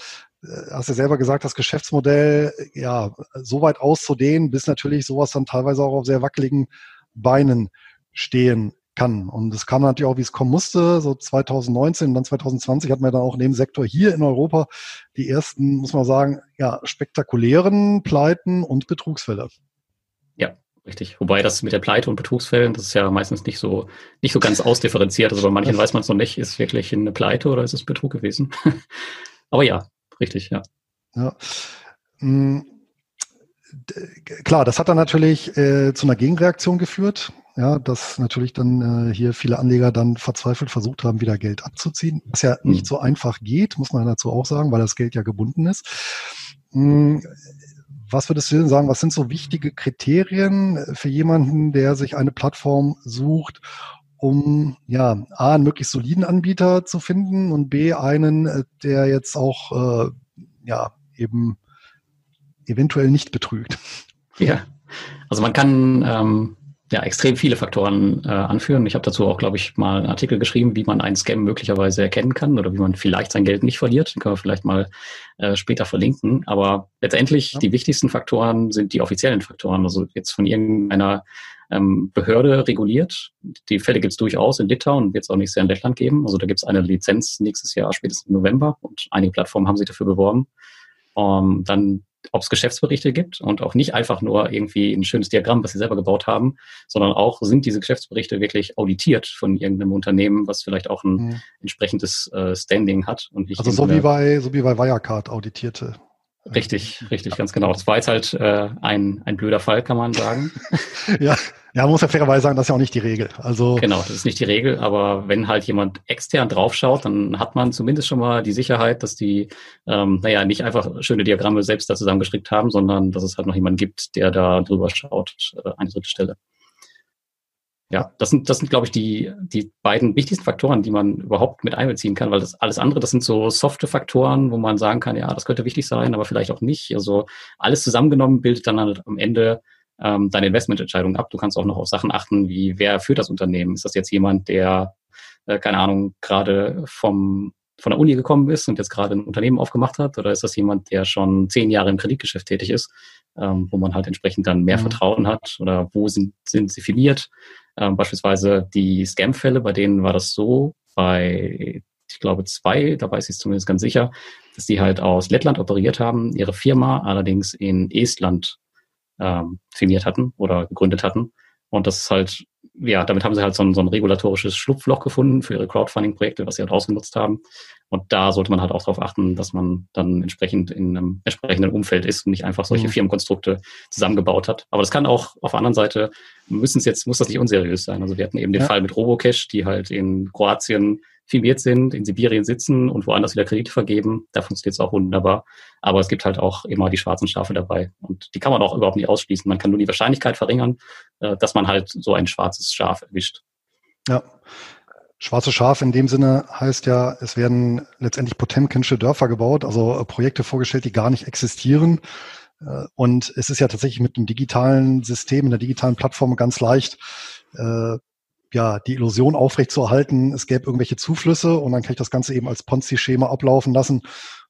hast du selber gesagt, das Geschäftsmodell ja so weit auszudehnen, bis natürlich sowas dann teilweise auch auf sehr wackeligen Beinen stehen kann. Und es kam natürlich auch, wie es kommen musste. So 2019 und dann 2020 hatten wir dann auch in dem Sektor hier in Europa die ersten, muss man sagen, ja, spektakulären Pleiten und Betrugsfälle. Ja, richtig. Wobei das mit der Pleite und Betrugsfällen, das ist ja meistens nicht so, nicht so ganz ausdifferenziert. Also bei manchen weiß man es noch nicht, ist es wirklich eine Pleite oder ist es Betrug gewesen? (laughs) Aber ja, richtig, ja. Ja. Hm, klar, das hat dann natürlich äh, zu einer Gegenreaktion geführt ja, dass natürlich dann äh, hier viele Anleger dann verzweifelt versucht haben, wieder Geld abzuziehen, was ja mhm. nicht so einfach geht, muss man dazu auch sagen, weil das Geld ja gebunden ist. Mhm. Was würdest du denn sagen, was sind so wichtige Kriterien für jemanden, der sich eine Plattform sucht, um ja A, einen möglichst soliden Anbieter zu finden und B, einen, äh, der jetzt auch äh, ja eben eventuell nicht betrügt? Ja, also man kann ähm, ja, extrem viele Faktoren äh, anführen. Ich habe dazu auch, glaube ich, mal einen Artikel geschrieben, wie man einen Scam möglicherweise erkennen kann oder wie man vielleicht sein Geld nicht verliert. Den können wir vielleicht mal äh, später verlinken. Aber letztendlich ja. die wichtigsten Faktoren sind die offiziellen Faktoren, also jetzt von irgendeiner ähm, Behörde reguliert. Die Fälle gibt es durchaus in Litauen, wird es auch nächstes Jahr in Lettland geben. Also da gibt es eine Lizenz nächstes Jahr, spätestens im November und einige Plattformen haben sich dafür beworben. Ähm, dann ob es Geschäftsberichte gibt und auch nicht einfach nur irgendwie ein schönes Diagramm, was sie selber gebaut haben, sondern auch sind diese Geschäftsberichte wirklich auditiert von irgendeinem Unternehmen, was vielleicht auch ein mhm. entsprechendes äh, Standing hat und nicht also so wie bei so wie bei Wirecard auditierte. Richtig, richtig, ganz genau. Das war jetzt halt äh, ein, ein blöder Fall, kann man sagen. (laughs) ja, ja, muss ja fairerweise sagen, das ist ja auch nicht die Regel. Also genau, das ist nicht die Regel, aber wenn halt jemand extern draufschaut, dann hat man zumindest schon mal die Sicherheit, dass die, ähm, naja, nicht einfach schöne Diagramme selbst da zusammengestrickt haben, sondern dass es halt noch jemanden gibt, der da drüber schaut, äh, eine dritte Stelle. Ja, das sind, das sind, glaube ich, die, die beiden wichtigsten Faktoren, die man überhaupt mit einbeziehen kann, weil das alles andere, das sind so softe Faktoren, wo man sagen kann, ja, das könnte wichtig sein, aber vielleicht auch nicht. Also alles zusammengenommen bildet dann halt am Ende ähm, deine Investmententscheidung ab. Du kannst auch noch auf Sachen achten, wie wer führt das Unternehmen? Ist das jetzt jemand, der, äh, keine Ahnung, gerade vom von der Uni gekommen ist und jetzt gerade ein Unternehmen aufgemacht hat? Oder ist das jemand, der schon zehn Jahre im Kreditgeschäft tätig ist, ähm, wo man halt entsprechend dann mehr mhm. Vertrauen hat? Oder wo sind, sind sie filiert? Ähm, beispielsweise die Scam-Fälle, bei denen war das so, bei ich glaube zwei, da weiß ich es zumindest ganz sicher, dass die halt aus Lettland operiert haben, ihre Firma allerdings in Estland ähm, firmiert hatten oder gegründet hatten. Und das ist halt, ja, damit haben sie halt so ein, so ein regulatorisches Schlupfloch gefunden für ihre Crowdfunding-Projekte, was sie halt ausgenutzt haben. Und da sollte man halt auch darauf achten, dass man dann entsprechend in einem entsprechenden Umfeld ist und nicht einfach solche mhm. Firmenkonstrukte zusammengebaut hat. Aber das kann auch auf der anderen Seite, müssen es jetzt, muss das nicht unseriös sein. Also wir hatten eben den ja. Fall mit Robocash, die halt in Kroatien firmiert sind, in Sibirien sitzen und woanders wieder Kredite vergeben. Da funktioniert es auch wunderbar. Aber es gibt halt auch immer die schwarzen Schafe dabei. Und die kann man auch überhaupt nicht ausschließen. Man kann nur die Wahrscheinlichkeit verringern, äh, dass man halt so ein schwarzes Schaf erwischt. Ja. Schwarze Schaf in dem Sinne heißt ja, es werden letztendlich Potemkinsche Dörfer gebaut, also äh, Projekte vorgestellt, die gar nicht existieren. Äh, und es ist ja tatsächlich mit einem digitalen System, einer digitalen Plattform ganz leicht, ja, die Illusion aufrechtzuerhalten, es gäbe irgendwelche Zuflüsse und dann kann ich das Ganze eben als Ponzi-Schema ablaufen lassen.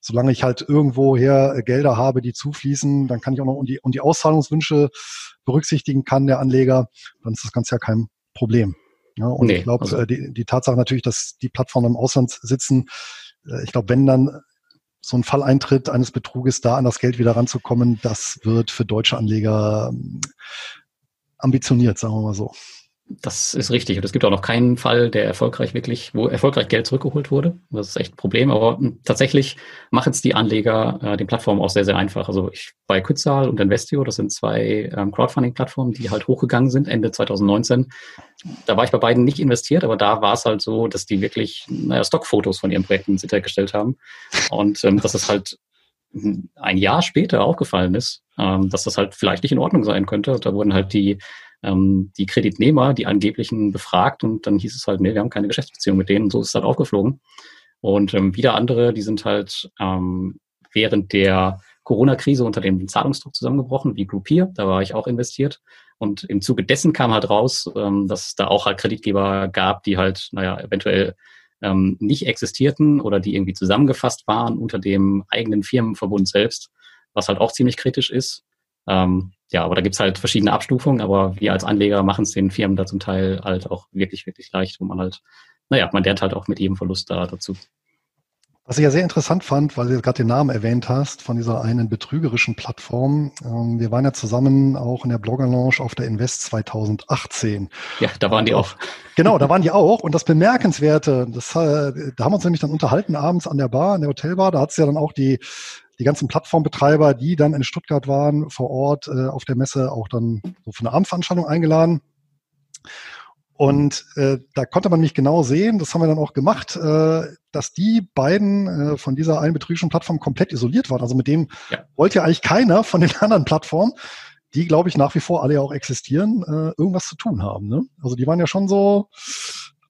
Solange ich halt irgendwoher äh, Gelder habe, die zufließen, dann kann ich auch noch um die, um die Auszahlungswünsche berücksichtigen kann, der Anleger, dann ist das Ganze ja kein Problem. Ja, und nee, ich glaube, also. Äh, die, die Tatsache natürlich, dass die Plattformen im Ausland sitzen, äh, ich glaube, wenn dann so ein Fall eintritt eines Betruges, da an das Geld wieder ranzukommen, das wird für deutsche Anleger ähm, ambitioniert, sagen wir mal so. Das ist richtig. Und es gibt auch noch keinen Fall, der erfolgreich wirklich, wo erfolgreich Geld zurückgeholt wurde. Das ist echt ein Problem. Aber tatsächlich machen es die Anleger äh, den Plattformen auch sehr, sehr einfach. Also ich bei Kützal und Investio, das sind zwei ähm, Crowdfunding-Plattformen, die halt hochgegangen sind Ende 2019. Da war ich bei beiden nicht investiert, aber da war es halt so, dass die wirklich naja, Stockfotos von ihren Projekten ins haben. Und ähm, dass es halt ein Jahr später aufgefallen ist, ähm, dass das halt vielleicht nicht in Ordnung sein könnte. Da wurden halt die ähm, die Kreditnehmer, die angeblichen befragt und dann hieß es halt, nee, wir haben keine Geschäftsbeziehung mit denen. Und so ist es halt aufgeflogen. Und ähm, wieder andere, die sind halt ähm, während der Corona-Krise unter dem Zahlungsdruck zusammengebrochen, wie Groupier, da war ich auch investiert. Und im Zuge dessen kam halt raus, ähm, dass es da auch halt Kreditgeber gab, die halt, naja, eventuell ähm, nicht existierten oder die irgendwie zusammengefasst waren unter dem eigenen Firmenverbund selbst, was halt auch ziemlich kritisch ist. Ähm, ja, aber da gibt's halt verschiedene Abstufungen, aber wir als Anleger machen es den Firmen da zum Teil halt auch wirklich, wirklich leicht, wo man halt, naja, man lernt halt auch mit jedem Verlust da dazu. Was ich ja sehr interessant fand, weil du gerade den Namen erwähnt hast, von dieser einen betrügerischen Plattform. Ähm, wir waren ja zusammen auch in der Blogger Launch auf der Invest 2018. Ja, da waren die auch. Genau, da waren die auch. Und das Bemerkenswerte, das, äh, da haben wir uns nämlich dann unterhalten abends an der Bar, an der Hotelbar. Da hat es ja dann auch die die ganzen Plattformbetreiber, die dann in Stuttgart waren, vor Ort äh, auf der Messe, auch dann so für eine Abendveranstaltung eingeladen. Und äh, da konnte man mich genau sehen, das haben wir dann auch gemacht, äh, dass die beiden äh, von dieser einen betrügerischen Plattform komplett isoliert waren. Also mit dem ja. wollte ja eigentlich keiner von den (laughs) anderen Plattformen, die, glaube ich, nach wie vor alle ja auch existieren, äh, irgendwas zu tun haben. Ne? Also die waren ja schon so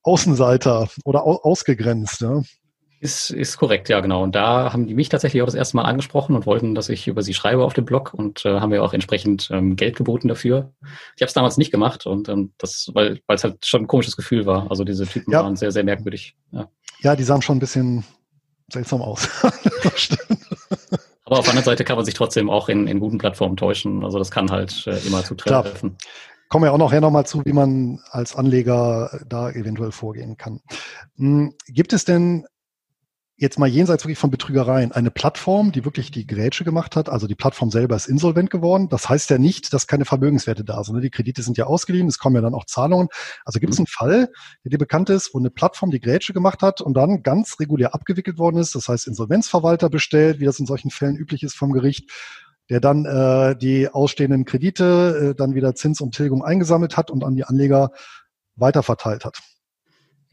Außenseiter oder au ausgegrenzt. Ne? Ist, ist korrekt, ja, genau. Und da haben die mich tatsächlich auch das erste Mal angesprochen und wollten, dass ich über sie schreibe auf dem Blog und äh, haben mir auch entsprechend ähm, Geld geboten dafür. Ich habe es damals nicht gemacht und ähm, das, weil es halt schon ein komisches Gefühl war. Also diese Typen ja. waren sehr, sehr merkwürdig. Ja. ja, die sahen schon ein bisschen seltsam aus. (laughs) Aber auf der anderen Seite kann man sich trotzdem auch in, in guten Plattformen täuschen. Also das kann halt äh, immer zutreffen. Kommen wir auch nachher nochmal zu, wie man als Anleger da eventuell vorgehen kann. Hm, gibt es denn jetzt mal jenseits wirklich von Betrügereien, eine Plattform, die wirklich die Grätsche gemacht hat, also die Plattform selber ist insolvent geworden. Das heißt ja nicht, dass keine Vermögenswerte da sind. Ne? Die Kredite sind ja ausgeliehen, es kommen ja dann auch Zahlungen. Also gibt es mhm. einen Fall, der dir bekannt ist, wo eine Plattform die Grätsche gemacht hat und dann ganz regulär abgewickelt worden ist. Das heißt, Insolvenzverwalter bestellt, wie das in solchen Fällen üblich ist vom Gericht, der dann äh, die ausstehenden Kredite äh, dann wieder Zins und Tilgung eingesammelt hat und an die Anleger weiterverteilt hat.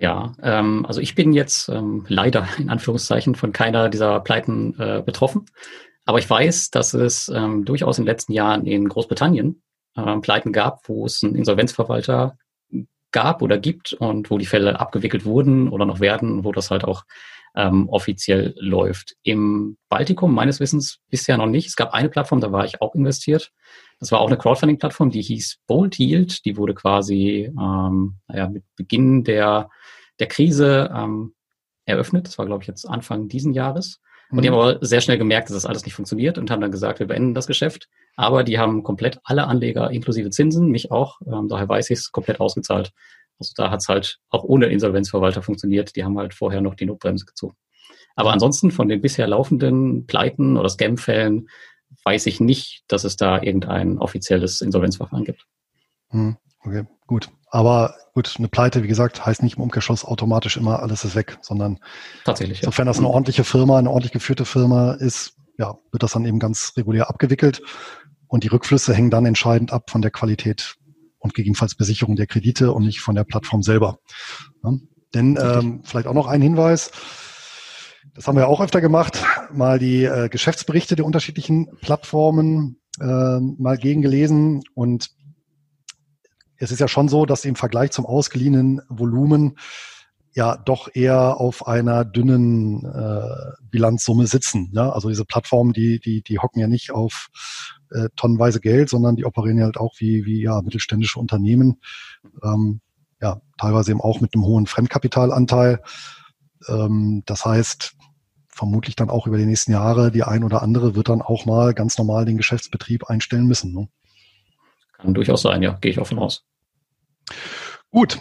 Ja, ähm, also ich bin jetzt ähm, leider in Anführungszeichen von keiner dieser Pleiten äh, betroffen. Aber ich weiß, dass es ähm, durchaus in den letzten Jahren in Großbritannien äh, Pleiten gab, wo es einen Insolvenzverwalter gab oder gibt und wo die Fälle abgewickelt wurden oder noch werden, wo das halt auch ähm, offiziell läuft. Im Baltikum meines Wissens bisher noch nicht. Es gab eine Plattform, da war ich auch investiert. Das war auch eine Crowdfunding-Plattform, die hieß Bolt Yield. Die wurde quasi ähm, naja, mit Beginn der, der Krise ähm, eröffnet. Das war, glaube ich, jetzt Anfang diesen Jahres. Und mhm. die haben aber sehr schnell gemerkt, dass das alles nicht funktioniert und haben dann gesagt, wir beenden das Geschäft. Aber die haben komplett alle Anleger inklusive Zinsen, mich auch, ähm, daher weiß ich es, komplett ausgezahlt. Also da hat es halt auch ohne Insolvenzverwalter funktioniert. Die haben halt vorher noch die Notbremse gezogen. Aber ansonsten von den bisher laufenden Pleiten oder Scam-Fällen weiß ich nicht, dass es da irgendein offizielles Insolvenzverfahren gibt. Hm, okay, gut. Aber gut, eine Pleite, wie gesagt, heißt nicht im Umkehrschluss automatisch immer alles ist weg, sondern tatsächlich. Ja. Sofern das eine ordentliche Firma, eine ordentlich geführte Firma ist, ja, wird das dann eben ganz regulär abgewickelt. Und die Rückflüsse hängen dann entscheidend ab von der Qualität und gegebenenfalls Besicherung der Kredite und nicht von der Plattform selber. Ja, denn ähm, vielleicht auch noch ein Hinweis. Das haben wir auch öfter gemacht, mal die äh, Geschäftsberichte der unterschiedlichen Plattformen äh, mal gegengelesen und es ist ja schon so, dass im Vergleich zum ausgeliehenen Volumen ja doch eher auf einer dünnen äh, Bilanzsumme sitzen. Ja? Also diese Plattformen, die, die, die hocken ja nicht auf äh, tonnenweise Geld, sondern die operieren ja halt auch wie, wie ja, mittelständische Unternehmen. Ähm, ja, teilweise eben auch mit einem hohen Fremdkapitalanteil. Ähm, das heißt, vermutlich dann auch über die nächsten Jahre, die ein oder andere wird dann auch mal ganz normal den Geschäftsbetrieb einstellen müssen. Ne? Kann durchaus sein, ja, gehe ich auch von aus. Gut.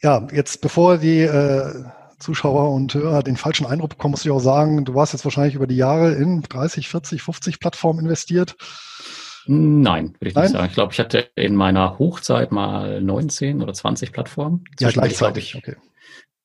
Ja, jetzt bevor die äh, Zuschauer und Hörer den falschen Eindruck bekommen, muss ich auch sagen, du warst jetzt wahrscheinlich über die Jahre in 30, 40, 50 Plattformen investiert. Nein, würde ich Nein? nicht sagen. Ich glaube, ich hatte in meiner Hochzeit mal 19 oder 20 Plattformen. Ja, gleichzeitig. Ich, okay.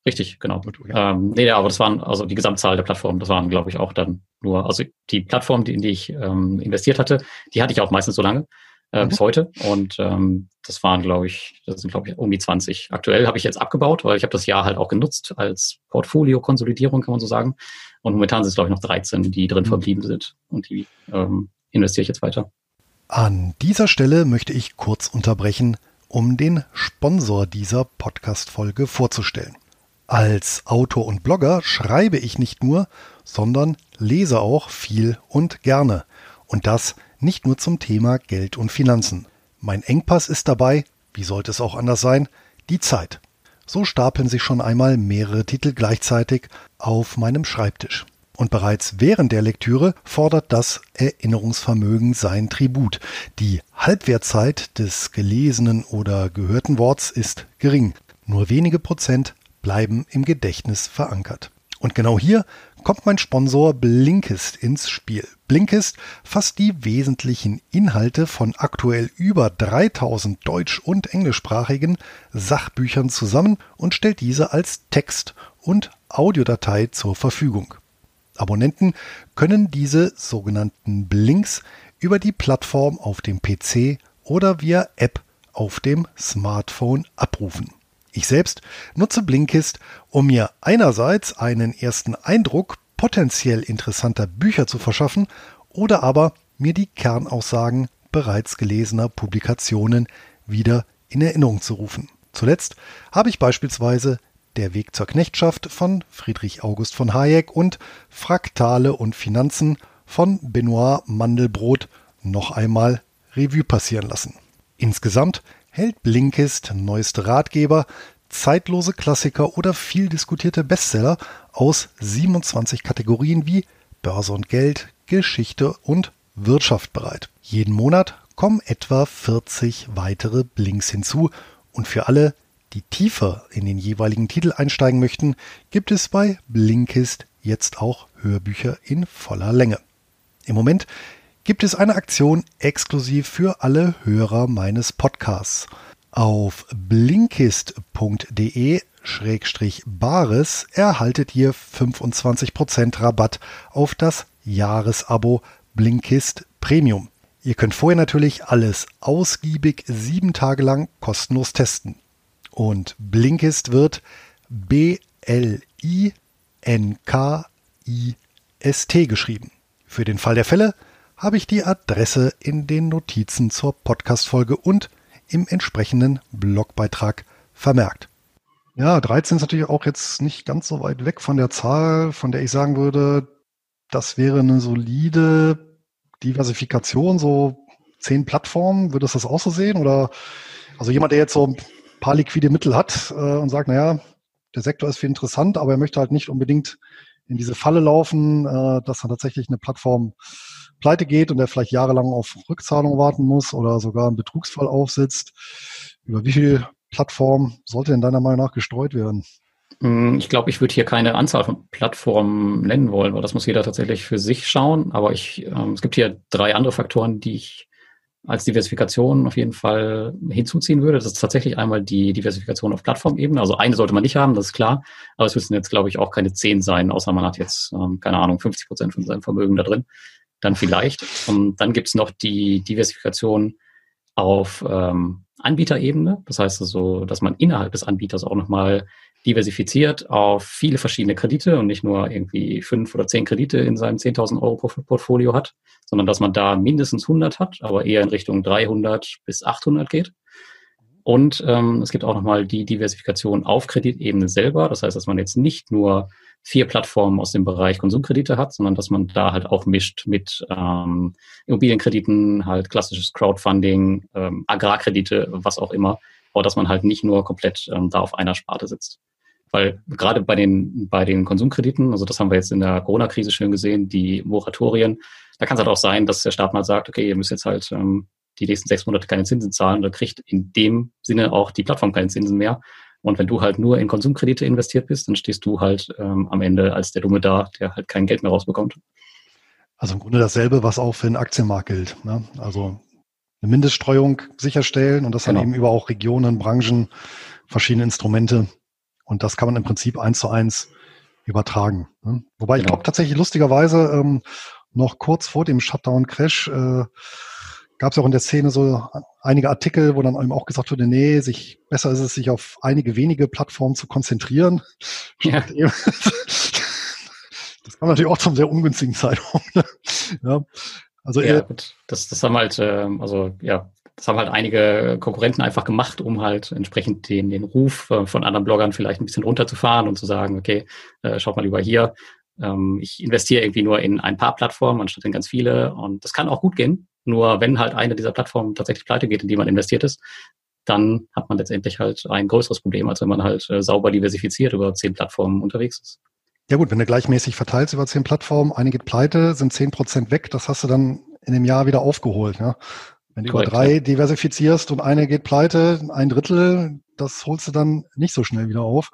Richtig, genau. Gut, okay. ähm, nee, aber das waren, also die Gesamtzahl der Plattformen, das waren, glaube ich, auch dann nur, also die Plattform, die, in die ich ähm, investiert hatte, die hatte ich auch meistens so lange äh, mhm. bis heute. Und ähm, das waren, glaube ich, das sind, glaube ich, um die 20. Aktuell habe ich jetzt abgebaut, weil ich habe das Jahr halt auch genutzt als Portfolio-Konsolidierung, kann man so sagen. Und momentan sind es, glaube ich, noch 13, die drin mhm. verblieben sind. Und die ähm, investiere ich jetzt weiter. An dieser Stelle möchte ich kurz unterbrechen, um den Sponsor dieser Podcast-Folge vorzustellen. Als Autor und Blogger schreibe ich nicht nur, sondern lese auch viel und gerne. Und das nicht nur zum Thema Geld und Finanzen. Mein Engpass ist dabei, wie sollte es auch anders sein, die Zeit. So stapeln sich schon einmal mehrere Titel gleichzeitig auf meinem Schreibtisch. Und bereits während der Lektüre fordert das Erinnerungsvermögen sein Tribut. Die Halbwertzeit des gelesenen oder gehörten Worts ist gering. Nur wenige Prozent bleiben im Gedächtnis verankert. Und genau hier kommt mein Sponsor Blinkist ins Spiel. Blinkist fasst die wesentlichen Inhalte von aktuell über 3000 deutsch- und englischsprachigen Sachbüchern zusammen und stellt diese als Text- und Audiodatei zur Verfügung. Abonnenten können diese sogenannten Blinks über die Plattform auf dem PC oder via App auf dem Smartphone abrufen. Ich selbst nutze Blinkist, um mir einerseits einen ersten Eindruck potenziell interessanter Bücher zu verschaffen oder aber mir die Kernaussagen bereits gelesener Publikationen wieder in Erinnerung zu rufen. Zuletzt habe ich beispielsweise Der Weg zur Knechtschaft von Friedrich August von Hayek und Fraktale und Finanzen von Benoit Mandelbrot noch einmal Revue passieren lassen. Insgesamt hält Blinkist neueste Ratgeber, zeitlose Klassiker oder viel diskutierte Bestseller aus 27 Kategorien wie Börse und Geld, Geschichte und Wirtschaft bereit. Jeden Monat kommen etwa 40 weitere Blinks hinzu und für alle, die tiefer in den jeweiligen Titel einsteigen möchten, gibt es bei Blinkist jetzt auch Hörbücher in voller Länge. Im Moment gibt es eine Aktion exklusiv für alle Hörer meines Podcasts. Auf blinkist.de-bares erhaltet ihr 25% Rabatt auf das Jahresabo Blinkist Premium. Ihr könnt vorher natürlich alles ausgiebig sieben Tage lang kostenlos testen. Und Blinkist wird B-L-I-N-K-I-S-T geschrieben. Für den Fall der Fälle habe ich die Adresse in den Notizen zur Podcast-Folge und im entsprechenden Blogbeitrag vermerkt. Ja, 13 ist natürlich auch jetzt nicht ganz so weit weg von der Zahl, von der ich sagen würde, das wäre eine solide Diversifikation, so zehn Plattformen. Würdest du das auch so sehen? Oder also jemand, der jetzt so ein paar liquide Mittel hat äh, und sagt, naja, der Sektor ist viel interessant, aber er möchte halt nicht unbedingt in diese Falle laufen, äh, dass dann tatsächlich eine Plattform pleite geht und der vielleicht jahrelang auf Rückzahlung warten muss oder sogar einen Betrugsfall aufsitzt. Über wie viel Plattform sollte in deiner Meinung nach gestreut werden? Hm, ich glaube, ich würde hier keine Anzahl von Plattformen nennen wollen, weil das muss jeder tatsächlich für sich schauen. Aber ich, ähm, es gibt hier drei andere Faktoren, die ich als Diversifikation auf jeden Fall hinzuziehen würde. Das ist tatsächlich einmal die Diversifikation auf Plattformebene. Also eine sollte man nicht haben, das ist klar. Aber es müssen jetzt, glaube ich, auch keine zehn sein, außer man hat jetzt, ähm, keine Ahnung, 50 Prozent von seinem Vermögen da drin. Dann vielleicht. Und dann gibt's noch die Diversifikation auf ähm, Anbieterebene. Das heißt also, dass man innerhalb des Anbieters auch nochmal diversifiziert auf viele verschiedene Kredite und nicht nur irgendwie fünf oder zehn Kredite in seinem 10.000 Euro Portfolio hat, sondern dass man da mindestens 100 hat, aber eher in Richtung 300 bis 800 geht. Und ähm, es gibt auch nochmal die Diversifikation auf Kreditebene selber. Das heißt, dass man jetzt nicht nur vier Plattformen aus dem Bereich Konsumkredite hat, sondern dass man da halt auch mischt mit ähm, Immobilienkrediten, halt klassisches Crowdfunding, ähm, Agrarkredite, was auch immer. Aber dass man halt nicht nur komplett ähm, da auf einer Sparte sitzt. Weil gerade bei den, bei den Konsumkrediten, also das haben wir jetzt in der Corona-Krise schön gesehen, die Moratorien, da kann es halt auch sein, dass der Staat mal sagt, okay, ihr müsst jetzt halt ähm, die nächsten sechs Monate keine Zinsen zahlen oder kriegt in dem Sinne auch die Plattform keine Zinsen mehr. Und wenn du halt nur in Konsumkredite investiert bist, dann stehst du halt ähm, am Ende als der Dumme da, der halt kein Geld mehr rausbekommt. Also im Grunde dasselbe, was auch für den Aktienmarkt gilt. Ne? Also eine Mindeststreuung sicherstellen und das genau. dann eben über auch Regionen, Branchen, verschiedene Instrumente. Und das kann man im Prinzip eins zu eins übertragen. Ne? Wobei genau. ich glaube tatsächlich lustigerweise ähm, noch kurz vor dem Shutdown-Crash äh, gab es auch in der Szene so einige Artikel, wo dann eben auch gesagt wurde, nee, sich besser ist es, sich auf einige wenige Plattformen zu konzentrieren. Ja. (laughs) Das kam natürlich auch zum sehr ungünstigen Zeitpunkt. (laughs) Ne? ja. Also ja, gut. Das, das haben halt, äh, also ja, das haben halt einige Konkurrenten einfach gemacht, um halt entsprechend den, den Ruf äh, von anderen Bloggern vielleicht ein bisschen runterzufahren und zu sagen, okay, äh, schaut mal lieber hier. Ähm, ich investiere irgendwie nur in ein paar Plattformen anstatt in ganz viele. Und das kann auch gut gehen. Nur wenn halt eine dieser Plattformen tatsächlich pleite geht, in die man investiert ist, dann hat man letztendlich halt ein größeres Problem, als wenn man halt äh, sauber diversifiziert über zehn Plattformen unterwegs ist. Ja gut, wenn du gleichmäßig verteilst über zehn Plattformen, eine geht pleite, sind zehn Prozent weg, das hast du dann in dem Jahr wieder aufgeholt. Ja? Wenn du Korrekt, über drei ja. diversifizierst und eine geht pleite, ein Drittel, das holst du dann nicht so schnell wieder auf.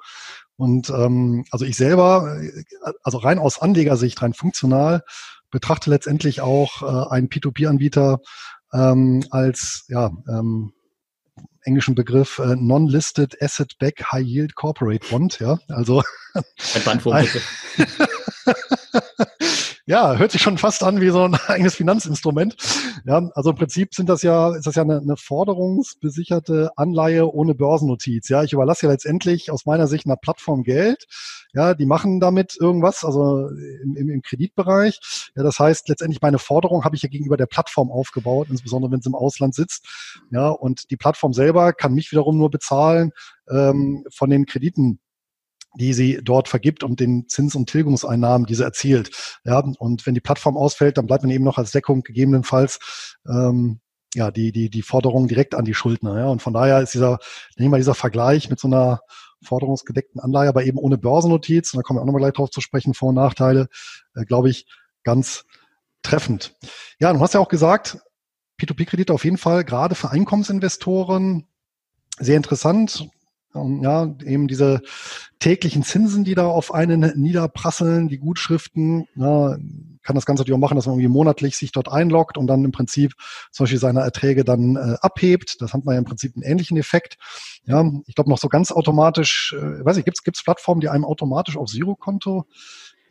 Und ähm, also ich selber, also rein aus Anlegersicht, rein funktional, betrachte letztendlich auch äh, einen P2P-Anbieter ähm, als ja, ähm, englischen Begriff äh, Non-Listed Asset Back High Yield Corporate Bond, ja. Also ein Bandwurm, (laughs) bitte. (laughs) ja, hört sich schon fast an wie so ein (laughs) eigenes Finanzinstrument. Ja, also im Prinzip sind das ja, ist das ja eine, eine forderungsbesicherte Anleihe ohne Börsennotiz. Ja, ich überlasse ja letztendlich aus meiner Sicht einer Plattform Geld. Ja, die machen damit irgendwas, also im, im, im Kreditbereich. Ja, das heißt, letztendlich meine Forderung habe ich ja gegenüber der Plattform aufgebaut, insbesondere wenn es im Ausland sitzt. Ja, und die Plattform selber kann mich wiederum nur bezahlen ähm, von den Krediten, die sie dort vergibt und den Zins- und Tilgungseinnahmen, die sie erzielt. Ja, und wenn die Plattform ausfällt, dann bleibt man eben noch als Deckung gegebenenfalls ähm, ja die die die Forderung direkt an die Schuldner. Ja, und von daher ist dieser nehmen wir dieser Vergleich mit so einer forderungsgedeckten Anleihe, aber eben ohne Börsennotiz, und da kommen wir auch nochmal gleich drauf zu sprechen, Vor- und Nachteile, äh, glaube ich, ganz treffend. Ja, du hast ja auch gesagt, P2P-Kredite auf jeden Fall gerade für Einkommensinvestoren sehr interessant. Und ja, eben diese täglichen Zinsen, die da auf einen niederprasseln, die Gutschriften, ja, kann das Ganze natürlich auch machen, dass man irgendwie monatlich sich dort einloggt und dann im Prinzip zum Beispiel seine Erträge dann äh, abhebt. Das hat man ja im Prinzip einen ähnlichen Effekt. Ja, ich glaube noch so ganz automatisch, äh, weiß ich, gibt es Plattformen, die einem automatisch auf Girokonto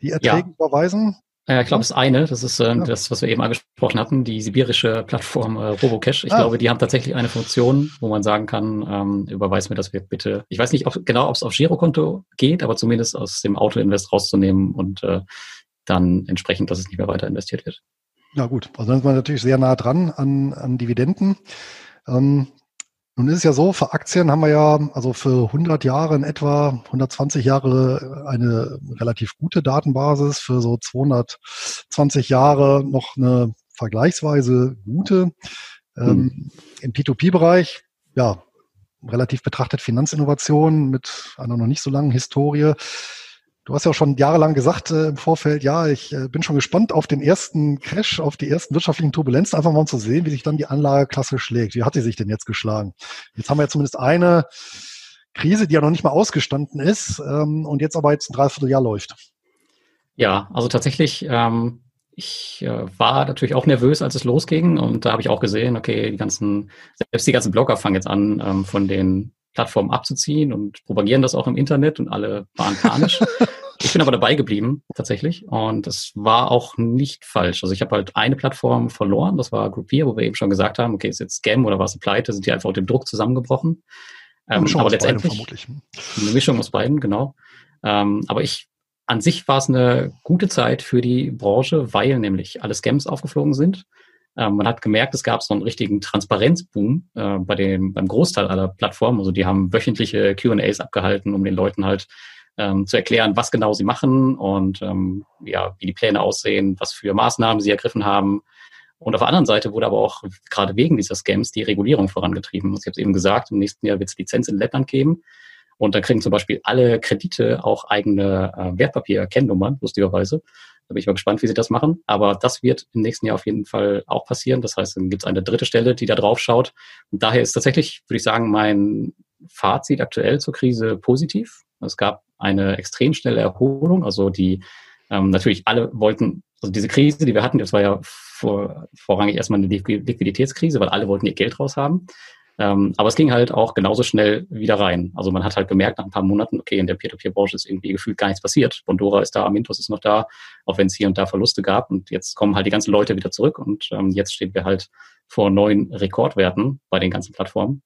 die Erträge ja. überweisen? Ja, ich glaube, das eine, das ist äh, das, was wir eben angesprochen hatten, die sibirische Plattform äh, Robocash. Ich ah. glaube, die haben tatsächlich eine Funktion, wo man sagen kann, ähm, überweis mir das bitte. Ich weiß nicht ob, genau, ob es auf Girokonto geht, aber zumindest aus dem Auto-Invest rauszunehmen und äh, dann entsprechend, dass es nicht mehr weiter investiert wird. Ja gut, also dann ist man natürlich sehr nah dran an, an Dividenden. Ähm, nun ist es ja so, für Aktien haben wir ja also für 100 Jahre in etwa, 120 Jahre eine relativ gute Datenbasis, für so 220 Jahre noch eine vergleichsweise gute. Ähm, hm. Im P2P-Bereich, ja, relativ betrachtet Finanzinnovation mit einer noch nicht so langen Historie. Du hast ja schon jahrelang gesagt äh, im Vorfeld, ja, ich äh, bin schon gespannt auf den ersten Crash, auf die ersten wirtschaftlichen Turbulenzen, einfach mal um zu sehen, wie sich dann die Anlageklasse schlägt. Wie hat die sich denn jetzt geschlagen? Jetzt haben wir ja zumindest eine Krise, die ja noch nicht mal ausgestanden ist ähm, und jetzt aber jetzt ein Dreivierteljahr läuft. Ja, also tatsächlich, ähm, ich äh, war natürlich auch nervös, als es losging und da habe ich auch gesehen, okay, die ganzen, selbst die ganzen Blogger fangen jetzt an, ähm, von den Plattformen abzuziehen und propagieren das auch im Internet und alle waren panisch. (laughs) ich bin aber dabei geblieben, tatsächlich. Und das war auch nicht falsch. Also ich habe halt eine Plattform verloren, das war Groupier, wo wir eben schon gesagt haben, okay, ist jetzt Scam oder war es Pleite, sind die einfach unter dem Druck zusammengebrochen. Ähm, aber letztendlich vermutlich. eine Mischung aus beiden, genau. Ähm, aber ich an sich war es eine gute Zeit für die Branche, weil nämlich alle Scams aufgeflogen sind. Ähm, man hat gemerkt, es gab so einen richtigen Transparenzboom äh, bei dem, beim Großteil aller Plattformen. Also die haben wöchentliche QAs abgehalten, um den Leuten halt ähm, zu erklären, was genau sie machen und ähm, ja, wie die Pläne aussehen, was für Maßnahmen sie ergriffen haben. Und auf der anderen Seite wurde aber auch gerade wegen dieser Scams die Regulierung vorangetrieben. Ich habe es eben gesagt, im nächsten Jahr wird es Lizenz in Lettland geben. Und da kriegen zum Beispiel alle Kredite auch eigene äh, Wertpapier-Kennnummern, lustigerweise. Da bin ich mal gespannt, wie sie das machen. Aber das wird im nächsten Jahr auf jeden Fall auch passieren. Das heißt, dann gibt es eine dritte Stelle, die da drauf schaut. Und daher ist tatsächlich, würde ich sagen, mein Fazit aktuell zur Krise positiv. Es gab eine extrem schnelle Erholung. Also die ähm, natürlich alle wollten, also diese Krise, die wir hatten, das war ja vor, vorrangig erstmal eine Liquiditätskrise, weil alle wollten ihr Geld raushaben. Ähm, aber es ging halt auch genauso schnell wieder rein. Also man hat halt gemerkt nach ein paar Monaten, okay, in der Peer-to-Peer-Branche ist irgendwie gefühlt gar nichts passiert. Bondora ist da, Amintos ist noch da, auch wenn es hier und da Verluste gab. Und jetzt kommen halt die ganzen Leute wieder zurück und ähm, jetzt stehen wir halt vor neuen Rekordwerten bei den ganzen Plattformen.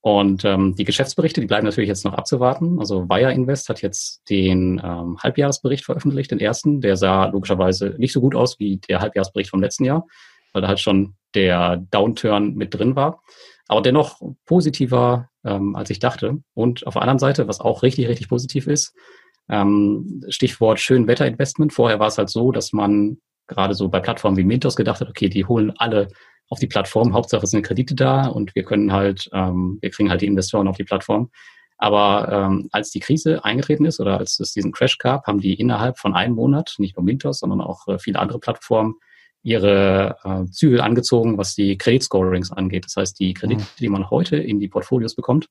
Und ähm, die Geschäftsberichte, die bleiben natürlich jetzt noch abzuwarten. Also Wire Invest hat jetzt den ähm, Halbjahresbericht veröffentlicht, den ersten. Der sah logischerweise nicht so gut aus wie der Halbjahresbericht vom letzten Jahr, weil da halt schon der Downturn mit drin war aber dennoch positiver, ähm, als ich dachte. Und auf der anderen Seite, was auch richtig, richtig positiv ist, ähm, Stichwort Schönwetterinvestment. Vorher war es halt so, dass man gerade so bei Plattformen wie Mintos gedacht hat, okay, die holen alle auf die Plattform, Hauptsache es sind Kredite da und wir können halt, ähm, wir kriegen halt die Investoren auf die Plattform. Aber ähm, als die Krise eingetreten ist oder als es diesen Crash gab, haben die innerhalb von einem Monat, nicht nur Mintos, sondern auch äh, viele andere Plattformen, ihre äh, Zügel angezogen, was die Kreditscorings angeht. Das heißt, die Kredite, mhm. die man heute in die Portfolios bekommt,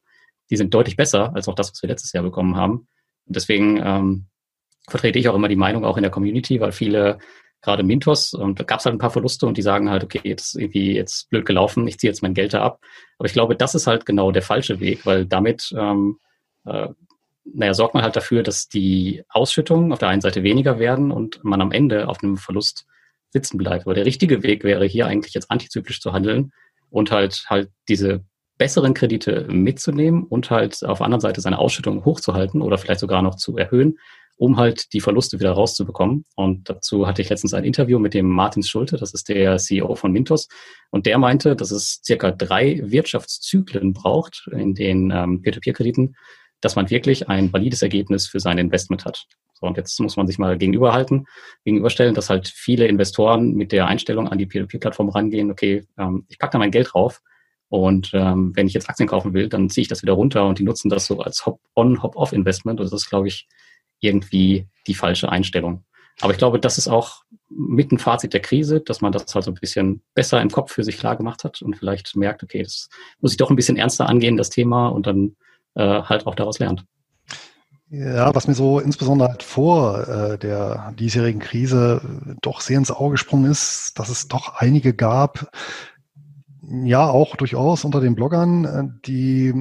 die sind deutlich besser als auch das, was wir letztes Jahr bekommen haben. Und deswegen ähm, vertrete ich auch immer die Meinung, auch in der Community, weil viele, gerade Mintos, und da gab es halt ein paar Verluste und die sagen halt, okay, jetzt ist irgendwie jetzt blöd gelaufen, ich ziehe jetzt mein Geld da ab. Aber ich glaube, das ist halt genau der falsche Weg, weil damit ähm, äh, naja, sorgt man halt dafür, dass die Ausschüttungen auf der einen Seite weniger werden und man am Ende auf einem Verlust sitzen bleibt. Aber der richtige Weg wäre hier eigentlich jetzt antizyklisch zu handeln und halt halt diese besseren Kredite mitzunehmen und halt auf der anderen Seite seine Ausschüttung hochzuhalten oder vielleicht sogar noch zu erhöhen, um halt die Verluste wieder rauszubekommen. Und dazu hatte ich letztens ein Interview mit dem Martin Schulte, das ist der CEO von Mintos, und der meinte, dass es circa drei Wirtschaftszyklen braucht in den ähm, Peer-to-Peer-Krediten, dass man wirklich ein valides Ergebnis für sein Investment hat. So, und jetzt muss man sich mal gegenüberhalten, gegenüberstellen, dass halt viele Investoren mit der Einstellung an die Peer-to-Peer-Plattform rangehen, okay, ähm, ich packe da mein Geld drauf und ähm, wenn ich jetzt Aktien kaufen will, dann ziehe ich das wieder runter und die nutzen das so als Hop-on, Hop-off-Investment. Und das ist, glaube ich, irgendwie die falsche Einstellung. Aber ich glaube, das ist auch mit ein Fazit der Krise, dass man das halt so ein bisschen besser im Kopf für sich klar gemacht hat und vielleicht merkt, okay, das muss ich doch ein bisschen ernster angehen, das Thema, und dann äh, halt auch daraus lernt. Ja, was mir so insbesondere halt vor äh, der diesjährigen Krise doch sehr ins Auge gesprungen ist, dass es doch einige gab, ja, auch durchaus unter den Bloggern, äh, die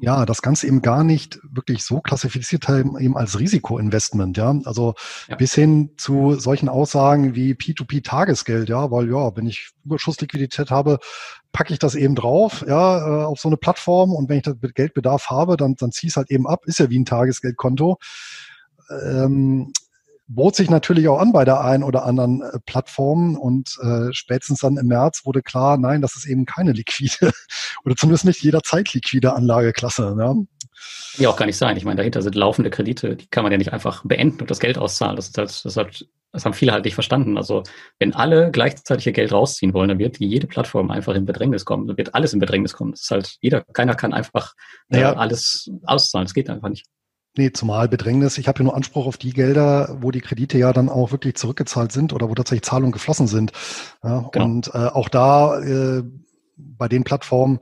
ja das Ganze eben gar nicht wirklich so klassifiziert haben, eben als Risikoinvestment, ja. Also ja. bis hin zu solchen Aussagen wie P2P-Tagesgeld, ja, weil ja, wenn ich Überschussliquidität habe, packe ich das eben drauf, ja, äh, auf so eine Plattform und wenn ich das Geldbedarf habe, dann, dann ziehe ich es halt eben ab, ist ja wie ein Tagesgeldkonto. Ähm, bot sich natürlich auch an bei der einen oder anderen äh, Plattform und äh, spätestens dann im März wurde klar, nein, das ist eben keine liquide (laughs) oder zumindest nicht jederzeit liquide Anlageklasse. Ne? Ja, auch gar nicht sein. Ich meine, dahinter sind laufende Kredite, die kann man ja nicht einfach beenden und das Geld auszahlen. Das, ist halt, das, halt, das haben viele halt nicht verstanden. Also wenn alle gleichzeitig ihr Geld rausziehen wollen, dann wird jede Plattform einfach in Bedrängnis kommen. Dann wird alles in Bedrängnis kommen. Das ist halt, jeder, keiner kann einfach äh, ja. alles auszahlen. Das geht einfach nicht. Nee, zumal Bedrängnis. Ich habe ja nur Anspruch auf die Gelder, wo die Kredite ja dann auch wirklich zurückgezahlt sind oder wo tatsächlich Zahlungen geflossen sind. Ja, genau. Und äh, auch da äh, bei den Plattformen,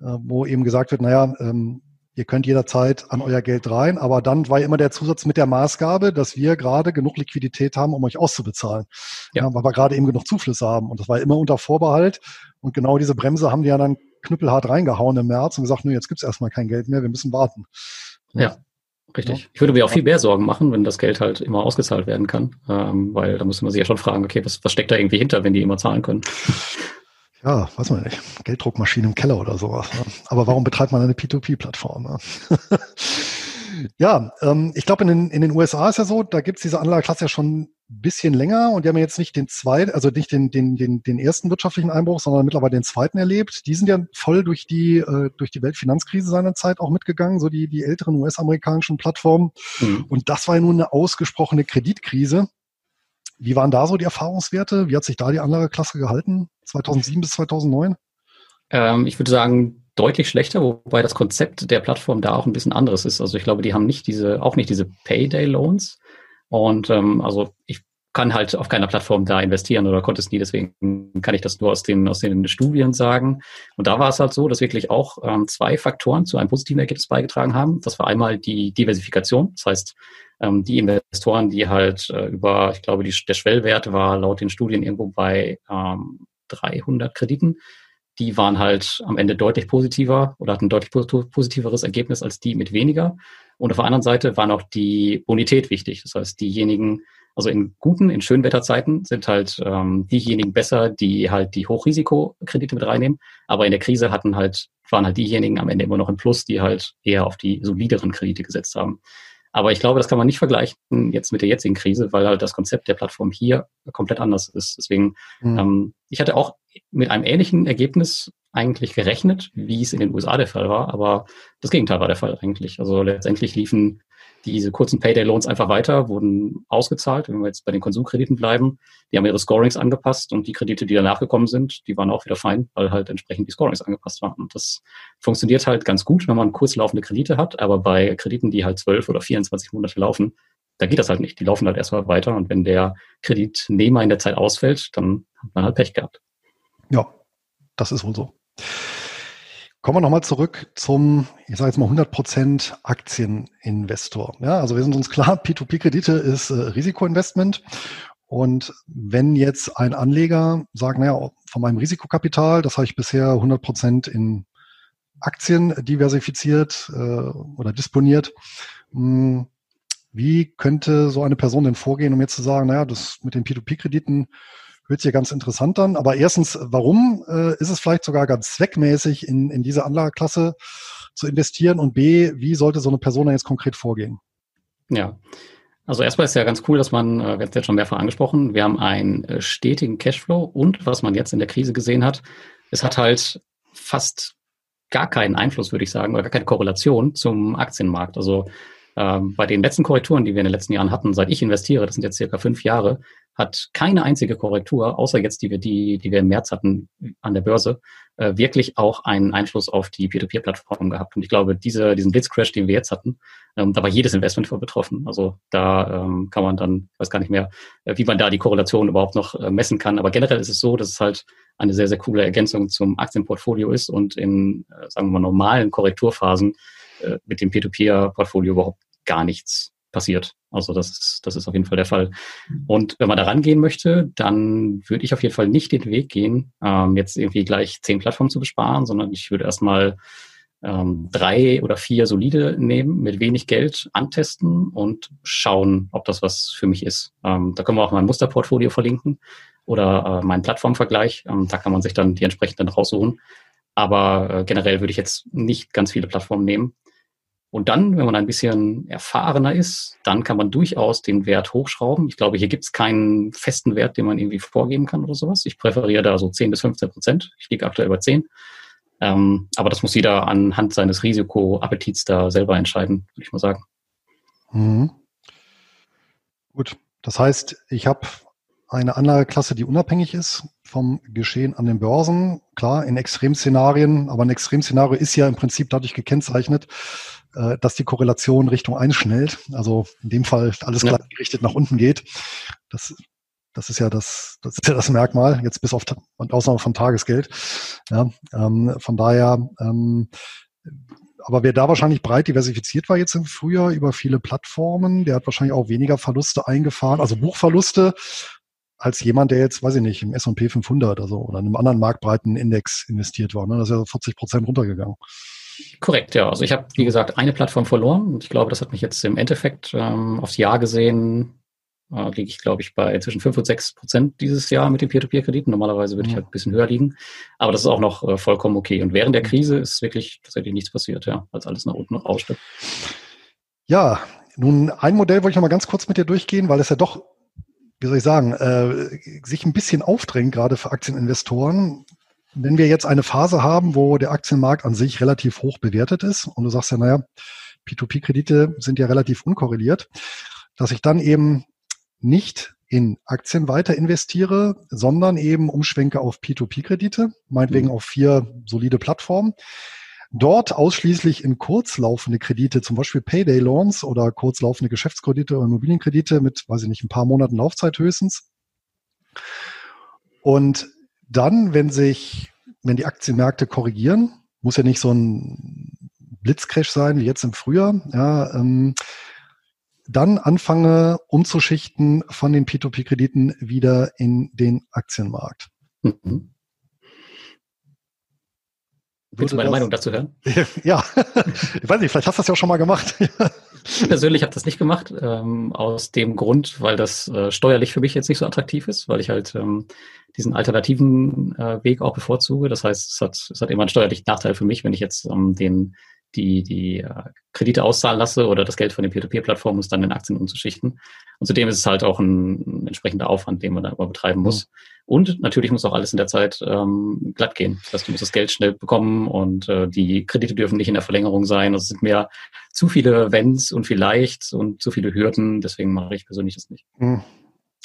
äh, wo eben gesagt wird, naja, ähm, ihr könnt jederzeit an euer Geld rein, aber dann war immer der Zusatz mit der Maßgabe, dass wir gerade genug Liquidität haben, um euch auszubezahlen. Ja. ja weil wir gerade eben genug Zuflüsse haben. Und das war immer unter Vorbehalt. Und genau diese Bremse haben die ja dann knüppelhart reingehauen im März und gesagt, nö, jetzt gibt's erstmal kein Geld mehr, wir müssen warten. Ja. Richtig. Ja. Ich würde mir auch viel mehr Sorgen machen, wenn das Geld halt immer ausgezahlt werden kann, ähm, weil da muss man sich ja schon fragen, okay, was, was steckt da irgendwie hinter, wenn die immer zahlen können? Ja, weiß man nicht. Gelddruckmaschine im Keller oder sowas. Ne? Aber warum betreibt man eine P2P-Plattform? Ne? (laughs) ja, ähm, ich glaube, in den, in den USA ist ja so, da gibt's diese Anlageklasse ja schon bisschen länger und die haben jetzt nicht den zweiten, also nicht den, den, den, den ersten wirtschaftlichen Einbruch, sondern mittlerweile den zweiten erlebt. Die sind ja voll durch die, äh, durch die Weltfinanzkrise seinerzeit auch mitgegangen, so die, die älteren US-amerikanischen Plattformen. Mhm. Und das war ja nun eine ausgesprochene Kreditkrise. Wie waren da so die Erfahrungswerte? Wie hat sich da die Anlageklasse gehalten? 2007 bis 2009? Ähm, ich würde sagen, deutlich schlechter, wobei das Konzept der Plattform da auch ein bisschen anderes ist. Also ich glaube, die haben nicht diese, auch nicht diese Payday Loans, und ähm, also ich kann halt auf keiner Plattform da investieren oder konnte es nie, deswegen kann ich das nur aus den, aus den Studien sagen. Und da war es halt so, dass wirklich auch ähm, zwei Faktoren zu einem positiven Ergebnis beigetragen haben. Das war einmal die Diversifikation, das heißt, ähm, die Investoren, die halt äh, über, ich glaube, die, der Schwellwert war laut den Studien irgendwo bei ähm, 300 Krediten, die waren halt am Ende deutlich positiver oder hatten ein deutlich positiveres Ergebnis als die mit weniger. Und auf der anderen Seite war noch die Bonität wichtig. Das heißt, diejenigen, also in guten, in schönen Wetterzeiten sind halt ähm, diejenigen besser, die halt die Hochrisikokredite mit reinnehmen. Aber in der Krise hatten halt, waren halt diejenigen am Ende immer noch im Plus, die halt eher auf die solideren Kredite gesetzt haben. Aber ich glaube, das kann man nicht vergleichen jetzt mit der jetzigen Krise, weil halt das Konzept der Plattform hier komplett anders ist. Deswegen, mhm. ähm, ich hatte auch mit einem ähnlichen Ergebnis eigentlich gerechnet, wie es in den USA der Fall war, aber das Gegenteil war der Fall eigentlich. Also letztendlich liefen diese kurzen Payday-Loans einfach weiter, wurden ausgezahlt. Wenn wir jetzt bei den Konsumkrediten bleiben, die haben ihre Scorings angepasst und die Kredite, die danach gekommen sind, die waren auch wieder fein, weil halt entsprechend die Scorings angepasst waren. Und das funktioniert halt ganz gut, wenn man kurzlaufende Kredite hat, aber bei Krediten, die halt 12 oder 24 Monate laufen, da geht das halt nicht. Die laufen halt erstmal weiter und wenn der Kreditnehmer in der Zeit ausfällt, dann hat man halt Pech gehabt. Ja, das ist wohl so. Kommen wir nochmal zurück zum, ich sage jetzt mal 100% Aktieninvestor. Ja, also wir sind uns klar, (laughs) P2P-Kredite ist äh, Risikoinvestment. Und wenn jetzt ein Anleger sagt, naja, von meinem Risikokapital, das habe ich bisher 100% in Aktien diversifiziert äh, oder disponiert, mh, hm, wie könnte so eine Person denn vorgehen, um jetzt zu sagen, naja, das mit den P2P-Krediten hört sich ganz interessant an. Aber erstens, warum äh, ist es vielleicht sogar ganz zweckmäßig, in, in diese Anlageklasse zu investieren? Und B, wie sollte so eine Person da jetzt konkret vorgehen? Ja. Also erstmal ist ja ganz cool, dass man, äh, wir haben es jetzt schon mehrfach angesprochen, wir haben einen äh, stetigen Cashflow und was man jetzt in der Krise gesehen hat, es hat halt fast gar keinen Einfluss, würde ich sagen, oder gar keine Korrelation zum Aktienmarkt. Also ähm, bei den letzten Korrekturen, die wir in den letzten Jahren hatten, seit ich investiere, das sind jetzt circa fünf Jahre, hat keine einzige Korrektur, außer jetzt die wir, die, die wir im März hatten an der Börse, äh, wirklich auch einen Einfluss auf die Peer-to-Peer-Plattform gehabt. Und ich glaube, diese, diesen Blitzcrash, den wir jetzt hatten, ähm, da war jedes Investment vor betroffen. Also da ähm, kann man dann, weiß gar nicht mehr, äh, wie man da die Korrelation überhaupt noch äh, messen kann. Aber generell ist es so, dass es halt eine sehr, sehr coole Ergänzung zum Aktienportfolio ist und in, äh, sagen wir mal, normalen Korrekturphasen äh, mit dem Peer-to-Peer-Portfolio überhaupt gar nichts passiert. Also das ist, das ist auf jeden Fall der Fall. Und wenn man da rangehen möchte, dann würde ich auf jeden Fall nicht den Weg gehen, ähm, jetzt irgendwie gleich zehn Plattformen zu besparen, sondern ich würde erstmal ähm, drei oder vier solide nehmen, mit wenig Geld antesten und schauen, ob das was für mich ist. Ähm, da können wir auch mein Musterportfolio verlinken oder äh, meinen Plattformvergleich. Ähm, da kann man sich dann die entsprechenden raussuchen. Aber äh, generell würde ich jetzt nicht ganz viele Plattformen nehmen. Und dann, wenn man ein bisschen erfahrener ist, dann kann man durchaus den Wert hochschrauben. Ich glaube, hier gibt es keinen festen Wert, den man irgendwie vorgeben kann oder sowas. Ich präferiere da so 10 bis 15 Prozent. Ich liege aktuell bei 10. Ähm, aber das muss jeder anhand seines Risikoappetits da selber entscheiden, würde ich mal sagen. Mhm. Gut. Das heißt, ich habe eine Anlageklasse, die unabhängig ist vom Geschehen an den Börsen. Klar, in Extremszenarien, aber ein Extremszenario ist ja im Prinzip dadurch gekennzeichnet, äh, dass die Korrelation Richtung einschnellt. Also in dem Fall alles ja. gerichtet nach unten geht. Das, das ist ja das, das ist ja das Merkmal, jetzt bis auf und Ausnahme von Tagesgeld. Ja, ähm, von daher, ähm, aber wer da wahrscheinlich breit diversifiziert war jetzt im Frühjahr über viele Plattformen, der hat wahrscheinlich auch weniger Verluste eingefahren, also Buchverluste, als jemand, der jetzt, weiß ich nicht, im S&P 500 also, oder einem anderen marktbreiten Index investiert war. Ne? Das ist ja 40 Prozent runtergegangen. Korrekt, ja. Also ich habe, wie gesagt, eine Plattform verloren und ich glaube, das hat mich jetzt im Endeffekt ähm, aufs Jahr gesehen, äh, liege ich, glaube ich, bei zwischen 5 und 6 Prozent dieses Jahr mit den Peer-to-Peer-Krediten. Normalerweise würde ich halt ein bisschen höher liegen, aber das ist auch noch äh, vollkommen okay. Und während der Krise ist wirklich tatsächlich nichts passiert, ja, als alles nach unten rauschte. Ja, nun ein Modell wollte ich noch mal ganz kurz mit dir durchgehen, weil es ja doch, wie soll ich sagen, äh, sich ein bisschen aufdrängt, gerade für Aktieninvestoren wenn wir jetzt eine Phase haben, wo der Aktienmarkt an sich relativ hoch bewertet ist und du sagst ja, naja, P2P-Kredite sind ja relativ unkorreliert, dass ich dann eben nicht in Aktien weiter investiere, sondern eben umschwenke auf P2P-Kredite, meinetwegen mhm. auf vier solide Plattformen. Dort ausschließlich in kurzlaufende Kredite, zum Beispiel Payday Loans oder kurzlaufende Geschäftskredite oder Immobilienkredite mit, weiß ich nicht, ein paar Monaten Laufzeit höchstens. Und dann, wenn sich, wenn die Aktienmärkte korrigieren, muss ja nicht so ein Blitzcrash sein wie jetzt im Frühjahr, ja, ähm, dann anfange umzuschichten von den P2P-Krediten wieder in den Aktienmarkt. Mhm. Willst du meine das, Meinung dazu hören? (laughs) Ja, (laughs) ich weiß nicht, vielleicht hast du das ja auch schon mal gemacht. Ich (laughs) persönlich habe das nicht gemacht, ähm, aus dem Grund, weil das äh, steuerlich für mich jetzt nicht so attraktiv ist, weil ich halt ähm, diesen alternativen äh, Weg auch bevorzuge. Das heißt, es hat, es hat immer einen steuerlichen Nachteil für mich, wenn ich jetzt ähm, den die, die äh, Kredite auszahlen lasse oder das Geld von den Peer-to-Peer-Plattformen ist dann in Aktien umzuschichten. Und zudem ist es halt auch ein, ein entsprechender Aufwand, den man da immer betreiben muss. Mhm. Und natürlich muss auch alles in der Zeit ähm, glatt gehen. Das heißt, du musst das Geld schnell bekommen und äh, die Kredite dürfen nicht in der Verlängerung sein. Also es sind mehr zu viele Wenns und vielleicht und zu viele Hürden. Deswegen mache ich persönlich das nicht. Mhm.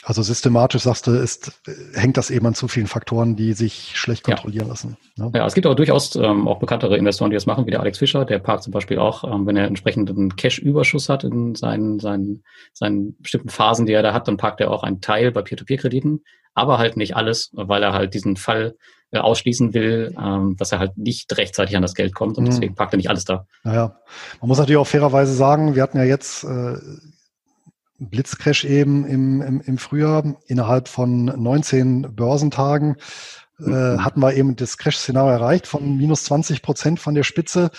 Also systematisch, sagst du, ist, hängt das eben an zu vielen Faktoren, die sich schlecht kontrollieren ja. lassen. Ne? Ja, es gibt aber durchaus ähm, auch bekanntere Investoren, die das machen, wie der Alex Fischer. Der parkt zum Beispiel auch, ähm, wenn er entsprechenden Cash-Überschuss hat in seinen, seinen, seinen bestimmten Phasen, die er da hat, dann parkt er auch einen Teil bei Peer-to-Peer-Krediten, aber halt nicht alles, weil er halt diesen Fall äh, ausschließen will, ähm, dass er halt nicht rechtzeitig an das Geld kommt und mhm. deswegen parkt er nicht alles da. Naja, man muss natürlich auch fairerweise sagen, wir hatten ja jetzt äh, Blitzcrash eben im, im, im Frühjahr. Innerhalb von 19 Börsentagen äh, mhm. hatten wir eben das Crash-Szenario erreicht von minus 20 Prozent von der Spitze.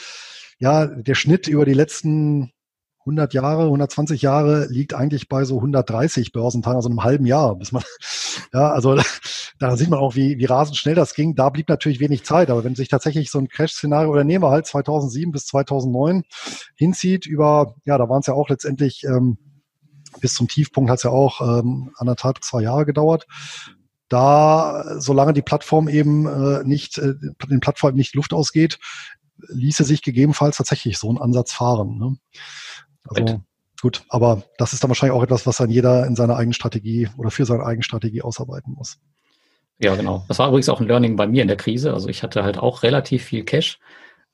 Ja, der Schnitt über die letzten 100 Jahre, 120 Jahre liegt eigentlich bei so 130 Börsentagen, also einem halben Jahr, bis man, (laughs) ja, also (laughs) da sieht man auch, wie, wie rasend schnell das ging. Da blieb natürlich wenig Zeit, aber wenn sich tatsächlich so ein Crash-Szenario, oder nehmen wir halt 2007 bis 2009 hinzieht, über, ja, da waren es ja auch letztendlich ähm, bis zum Tiefpunkt hat es ja auch ähm, anderthalb, zwei Jahre gedauert. Da, solange die Plattform eben äh, nicht, äh, den Plattform nicht Luft ausgeht, ließe sich gegebenenfalls tatsächlich so ein Ansatz fahren. Ne? Also Right. gut, aber das ist dann wahrscheinlich auch etwas, was dann jeder in seiner eigenen Strategie oder für seine eigene Strategie ausarbeiten muss. Ja, genau. Das war übrigens auch ein Learning bei mir in der Krise. Also ich hatte halt auch relativ viel Cash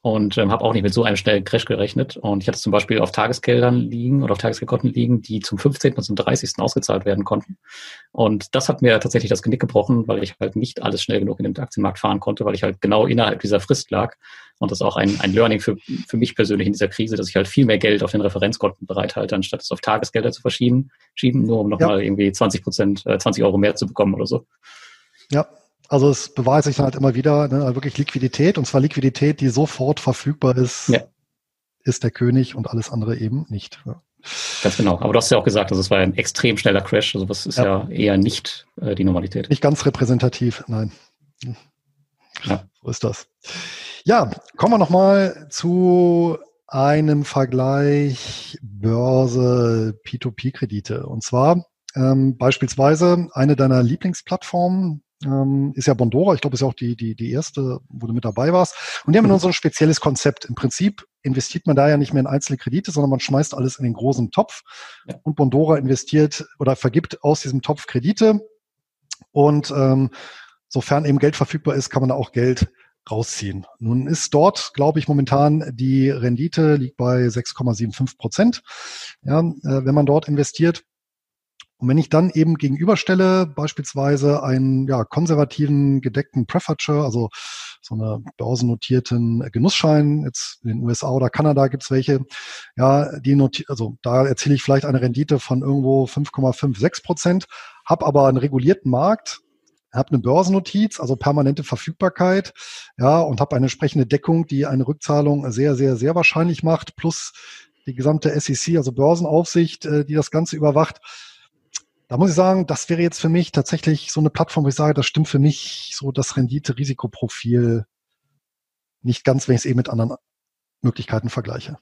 und ähm, habe auch nicht mit so einem schnellen Crash gerechnet. Und ich hatte zum Beispiel auf Tagesgeldern liegen oder auf Tagesgeldkonten liegen, die zum 15. und zum 30. ausgezahlt werden konnten. Und das hat mir tatsächlich das Genick gebrochen, weil ich halt nicht alles schnell genug in den Aktienmarkt fahren konnte, weil ich halt genau innerhalb dieser Frist lag. Und das ist auch ein, ein Learning für, für mich persönlich in dieser Krise, dass ich halt viel mehr Geld auf den Referenzkonten bereithalte, anstatt es auf Tagesgelder zu verschieben, schieben, nur um nochmal ja. irgendwie 20 Prozent, äh, 20 Euro mehr zu bekommen oder so. Ja, also es beweist sich dann halt immer wieder, ne, also wirklich Liquidität, und zwar Liquidität, die sofort verfügbar ist, ja. ist der König und alles andere eben nicht. Ja. Ganz genau. Aber du hast ja auch gesagt, also es war ein extrem schneller Crash. Also das ist ja, ja eher nicht äh, die Normalität. Nicht ganz repräsentativ, nein. Ja. So ist das. Ja, kommen wir nochmal zu einem Vergleich Börse P2P-Kredite. Und zwar ähm, beispielsweise eine deiner Lieblingsplattformen, ähm, ist ja Bondora, ich glaube, ist ja auch die, die, die erste, wo du mit dabei warst. Und die haben mhm. so ein spezielles Konzept. Im Prinzip investiert man da ja nicht mehr in einzelne Kredite, sondern man schmeißt alles in den großen Topf. Ja. Und Bondora investiert oder vergibt aus diesem Topf Kredite. Und ähm, sofern eben Geld verfügbar ist, kann man da auch Geld rausziehen. Nun ist dort, glaube ich, momentan die Rendite liegt bei 6,75 Prozent. Ja, äh, wenn man dort investiert, und wenn ich dann eben gegenüberstelle, beispielsweise einen ja, konservativen gedeckten Preferature, also so eine börsennotierten Genussschein, jetzt in den USA oder Kanada gibt's welche, ja, die noti also da erziele ich vielleicht eine Rendite von irgendwo 5,56 Prozent, habe aber einen regulierten Markt, habe eine Börsennotiz, also permanente Verfügbarkeit, ja, und habe eine entsprechende Deckung, die eine Rückzahlung sehr, sehr, sehr wahrscheinlich macht, plus die gesamte SEC, also Börsenaufsicht, äh, die das Ganze überwacht da muss ich sagen, das wäre jetzt für mich tatsächlich so eine Plattform, wo ich sage, das stimmt für mich so das Rendite-Risikoprofil nicht ganz, wenn ich es eben mit anderen Möglichkeiten vergleiche.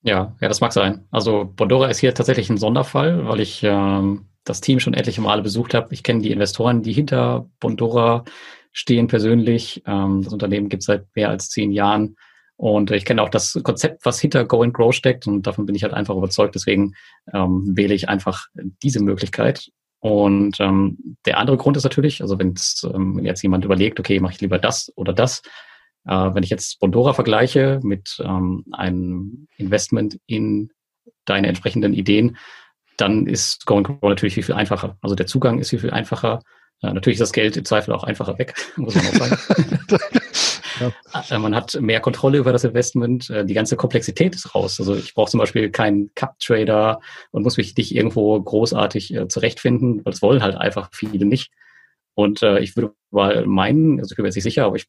Ja, ja, das mag sein. Also Bondora ist hier tatsächlich ein Sonderfall, weil ich ähm, das Team schon etliche Male besucht habe. Ich kenne die Investoren, die hinter Bondora stehen persönlich. Ähm, das Unternehmen gibt es seit mehr als zehn Jahren. Und ich kenne auch das Konzept, was hinter Go and Grow steckt und davon bin ich halt einfach überzeugt. Deswegen ähm, wähle ich einfach diese Möglichkeit. Und ähm, der andere Grund ist natürlich, also wenn ähm, jetzt jemand überlegt, okay, mache ich lieber das oder das, äh, wenn ich jetzt Bondora vergleiche mit ähm, einem Investment in deine entsprechenden Ideen, dann ist Go and Grow natürlich viel, viel einfacher. Also der Zugang ist viel, viel einfacher. Äh, natürlich ist das Geld im Zweifel auch einfacher weg, (laughs) muss man auch sagen. (laughs) Ja. Äh, man hat mehr Kontrolle über das Investment, äh, die ganze Komplexität ist raus. Also ich brauche zum Beispiel keinen Cup-Trader und muss mich nicht irgendwo großartig äh, zurechtfinden, weil das wollen halt einfach viele nicht. Und ich würde mal meinen, also ich bin mir jetzt nicht sicher, aber ich,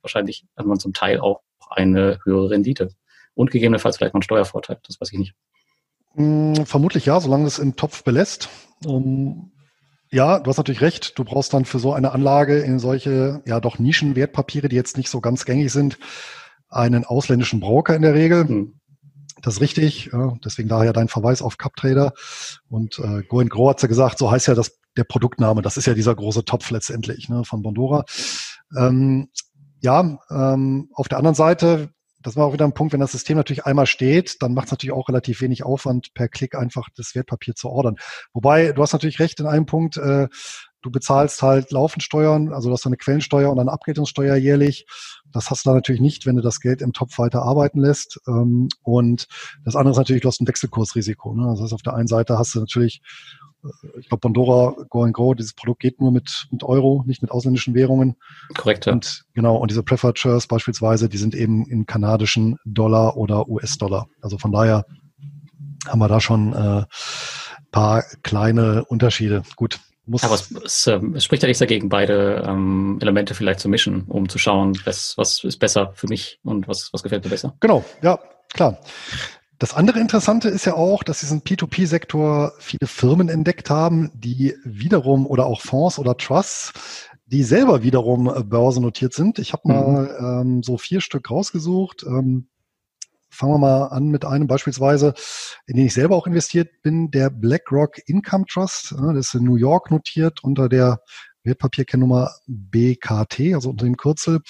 wahrscheinlich hat man zum Teil auch eine höhere Rendite. Und gegebenenfalls vielleicht mal einen Steuervorteil, das weiß ich nicht. Hm, vermutlich ja, solange es im Topf belässt. Um, ja, du hast natürlich recht. Du brauchst dann für so eine Anlage in solche, ja doch Nischenwertpapiere, die jetzt nicht so ganz gängig sind, einen ausländischen Broker in der Regel. Hm. Das ist richtig. Deswegen daher dein Verweis auf CupTrader. Und äh, Go and Grow hat ja gesagt, so heißt ja das, der Produktname. Das ist ja dieser große Topf letztendlich ne, von Bondora. Ähm, ja, ähm, auf der anderen Seite, das war auch wieder ein Punkt, wenn das System natürlich einmal steht, dann macht es natürlich auch relativ wenig Aufwand, per Klick einfach das Wertpapier zu ordern. Wobei, du hast natürlich recht in einem Punkt, äh, du bezahlst halt laufend Steuern, also du hast eine Quellensteuer und eine Abgeltungssteuer jährlich. Das hast du da natürlich nicht, wenn du das Geld im Topf weiter arbeiten lässt. Ähm, und das andere ist natürlich, du hast ein Wechselkursrisiko. Ne? Das heißt, auf der einen Seite hast du natürlich ich glaube, Pandora Go and Go, dieses Produkt geht nur mit, mit Euro, nicht mit ausländischen Währungen. Korrekt. Ja. Und genau, und diese Preferred Shares beispielsweise, die sind eben in kanadischen Dollar oder US-Dollar. Also von daher haben wir da schon äh, paar kleine Unterschiede. Gut. Muss Aber es, es, ähm, es spricht ja nichts dagegen, beide ähm, Elemente vielleicht zu mischen, um zu schauen, was, was ist besser für mich und was, was gefällt mir besser. Genau, ja, klar. Das andere Interessante ist ja auch, dass diesen P2P-Sektor viele Firmen entdeckt haben, die wiederum oder auch Fonds oder Trusts, die selber wiederum äh, börsennotiert sind. Ich habe mal mhm. ähm, so vier Stück rausgesucht. Ähm, fangen wir mal an mit einem beispielsweise, in den ich selber auch investiert bin, der BlackRock Income Trust. Das ist in New York notiert unter der Wertpapierkennnummer BKT, also unter dem Kürzel.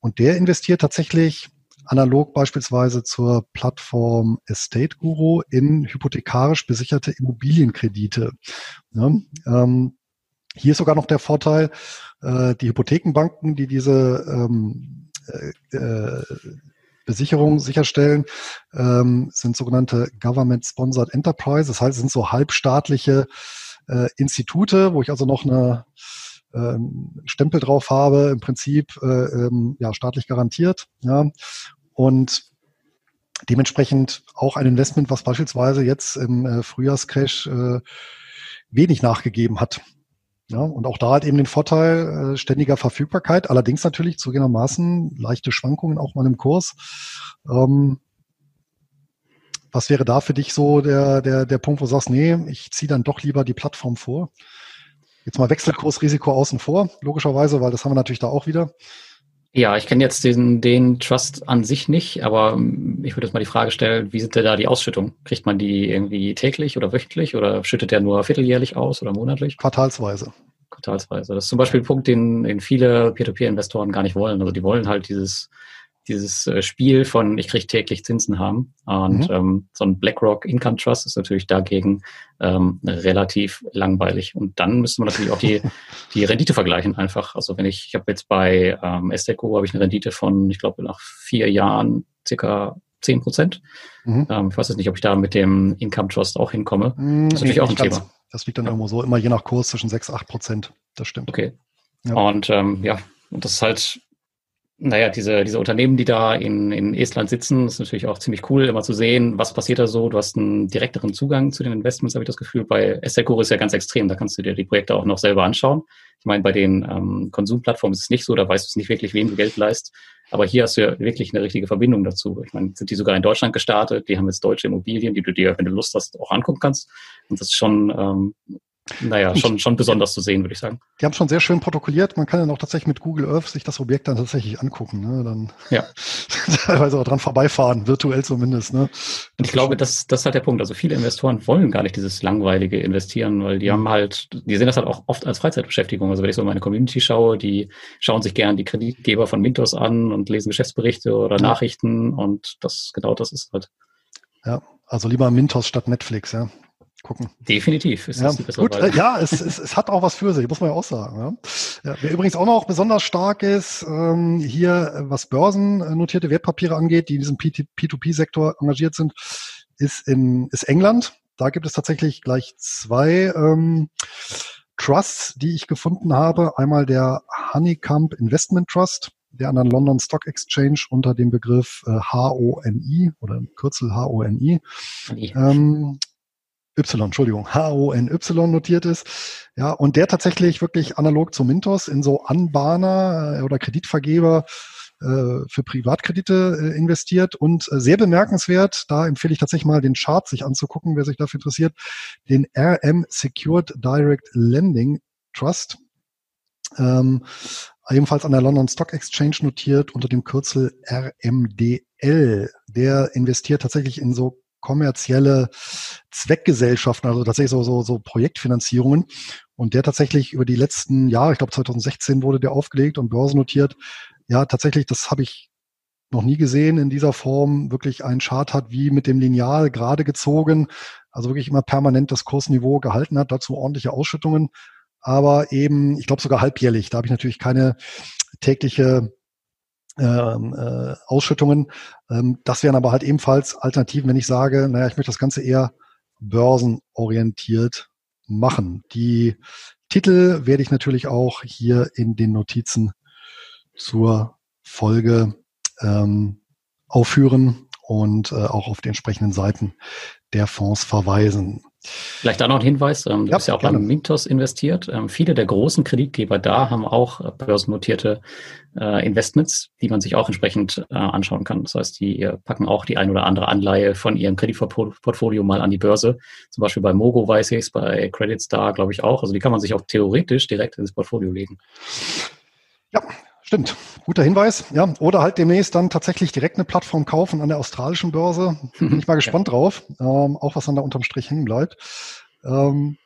Und der investiert tatsächlich analog beispielsweise zur Plattform Estate Guru in hypothekarisch besicherte Immobilienkredite. Ja, ähm, hier ist sogar noch der Vorteil, äh, die Hypothekenbanken, die diese ähm, äh, äh Besicherung sicherstellen, ähm, sind sogenannte Government-Sponsored Enterprise. Das heißt, es sind so halbstaatliche äh, Institute, wo ich also noch eine ähm, Stempel drauf habe, im Prinzip äh, ähm, ja, staatlich garantiert. Ja. Und dementsprechend auch ein Investment, was beispielsweise jetzt im äh, Frühjahrscrash äh, wenig nachgegeben hat. Ja, und auch da hat eben den Vorteil äh, ständiger Verfügbarkeit, allerdings natürlich zugegebenermaßen leichte Schwankungen auch mal im Kurs. Ähm, was wäre da für dich so der, der, der Punkt, wo du sagst, nee, ich ziehe dann doch lieber die Plattform vor? Jetzt mal Wechselkursrisiko außen vor, logischerweise, weil das haben wir natürlich da auch wieder. Ja, ich kenne jetzt den, den Trust an sich nicht, aber ich würde jetzt mal die Frage stellen, wie sind denn da die Ausschüttungen? Kriegt man die irgendwie täglich oder wöchentlich oder schüttet der nur vierteljährlich aus oder monatlich? Quartalsweise. Quartalsweise. Das ist zum Beispiel ein Punkt, den, den viele Peer-to-Peer-Investoren gar nicht wollen. Also die wollen halt dieses dieses äh, Spiel von ich kriege täglich Zinsen haben. Und mhm. ähm, so ein BlackRock Income Trust ist natürlich dagegen ähm, relativ langweilig. Und dann müsste man natürlich auch die, (laughs) die Rendite vergleichen einfach. Also wenn ich, ich habe jetzt bei ähm, Esteco habe ich eine Rendite von, ich glaube, nach vier Jahren circa 10 Prozent. Mhm. Ähm, ich weiß jetzt nicht, ob ich da mit dem Income Trust auch hinkomme. Mhm, das ist natürlich auch ein Thema. Das liegt dann ja. irgendwo so immer je nach Kurs zwischen 6, 8 Prozent. Das stimmt. Okay. Ja. Und ähm, ja, und das ist halt naja, diese, diese Unternehmen, die da in, in Estland sitzen, ist natürlich auch ziemlich cool, immer zu sehen, was passiert da so. Du hast einen direkteren Zugang zu den Investments, habe ich das Gefühl. Bei Estelcore ist ja ganz extrem, da kannst du dir die Projekte auch noch selber anschauen. Ich meine, bei den ähm, Konsumplattformen ist es nicht so, da weißt du es nicht wirklich, wem du Geld leist. Aber hier hast du ja wirklich eine richtige Verbindung dazu. Ich meine, sind die sogar in Deutschland gestartet, die haben jetzt deutsche Immobilien, die du dir, wenn du Lust hast, auch angucken kannst. Und das ist schon ähm, naja, schon, schon besonders zu sehen, würde ich sagen. Die haben schon sehr schön protokolliert. Man kann dann auch tatsächlich mit Google Earth sich das Objekt dann tatsächlich angucken. Ne? Dann ja. (laughs) teilweise auch dran vorbeifahren, virtuell zumindest. Ne? Und ich glaube, das, das ist halt der Punkt. Also viele Investoren wollen gar nicht dieses langweilige Investieren, weil die mhm. haben halt, die sehen das halt auch oft als Freizeitbeschäftigung. Also wenn ich so meine Community schaue, die schauen sich gern die Kreditgeber von Mintos an und lesen Geschäftsberichte oder ja. Nachrichten und das, genau das ist halt. Ja, also lieber Mintos statt Netflix, ja gucken. Definitiv. Ist ja, gut, äh, ja es, es, es hat auch was für sich, muss man ja auch sagen. Ja. Ja, wer übrigens auch noch besonders stark ist, ähm, hier was börsennotierte Wertpapiere angeht, die in diesem P2P-Sektor engagiert sind, ist, in, ist England. Da gibt es tatsächlich gleich zwei ähm, Trusts, die ich gefunden habe. Einmal der Honeycomb Investment Trust, der an der London Stock Exchange unter dem Begriff äh, HONI oder Kürzel HONI ähm, Y, Entschuldigung, H-O-N-Y notiert ist. Ja, und der tatsächlich wirklich analog zu Mintos in so Anbahner äh, oder Kreditvergeber äh, für Privatkredite äh, investiert und äh, sehr bemerkenswert, da empfehle ich tatsächlich mal den Chart sich anzugucken, wer sich dafür interessiert, den RM Secured Direct Lending Trust. Ähm, ebenfalls an der London Stock Exchange notiert unter dem Kürzel RMDL. Der investiert tatsächlich in so kommerzielle Zweckgesellschaften, also tatsächlich so, so, so Projektfinanzierungen. Und der tatsächlich über die letzten Jahre, ich glaube 2016 wurde der aufgelegt und börsennotiert. Ja, tatsächlich, das habe ich noch nie gesehen in dieser Form, wirklich einen Chart hat wie mit dem Lineal gerade gezogen, also wirklich immer permanent das Kursniveau gehalten hat, dazu ordentliche Ausschüttungen, aber eben, ich glaube sogar halbjährlich. Da habe ich natürlich keine tägliche ähm, äh, Ausschüttungen. Ähm, das wären aber halt ebenfalls Alternativen, wenn ich sage, naja, ich möchte das Ganze eher börsenorientiert machen. Die Titel werde ich natürlich auch hier in den Notizen zur Folge ähm, aufführen und äh, auch auf die entsprechenden Seiten der Fonds verweisen. Vielleicht da noch ein Hinweis, ähm, du ja, bist ja auch gerne. beim Mintos investiert. Ähm, viele der großen Kreditgeber da haben auch äh, börsennotierte äh, Investments, die man sich auch entsprechend äh, anschauen kann. Das heißt, die packen auch die ein oder andere Anleihe von ihrem Kreditportfolio mal an die Börse. Zum Beispiel bei Mogo weiß ich es, bei Credit Star glaube ich auch. Also die kann man sich auch theoretisch direkt ins Portfolio legen. Ja, Stimmt, guter Hinweis. Ja, oder halt demnächst dann tatsächlich direkt eine Plattform kaufen an der australischen Börse. Bin ich mal gespannt ja. drauf. Ähm, auch was dann da unterm Strich hängen bleibt. Ähm,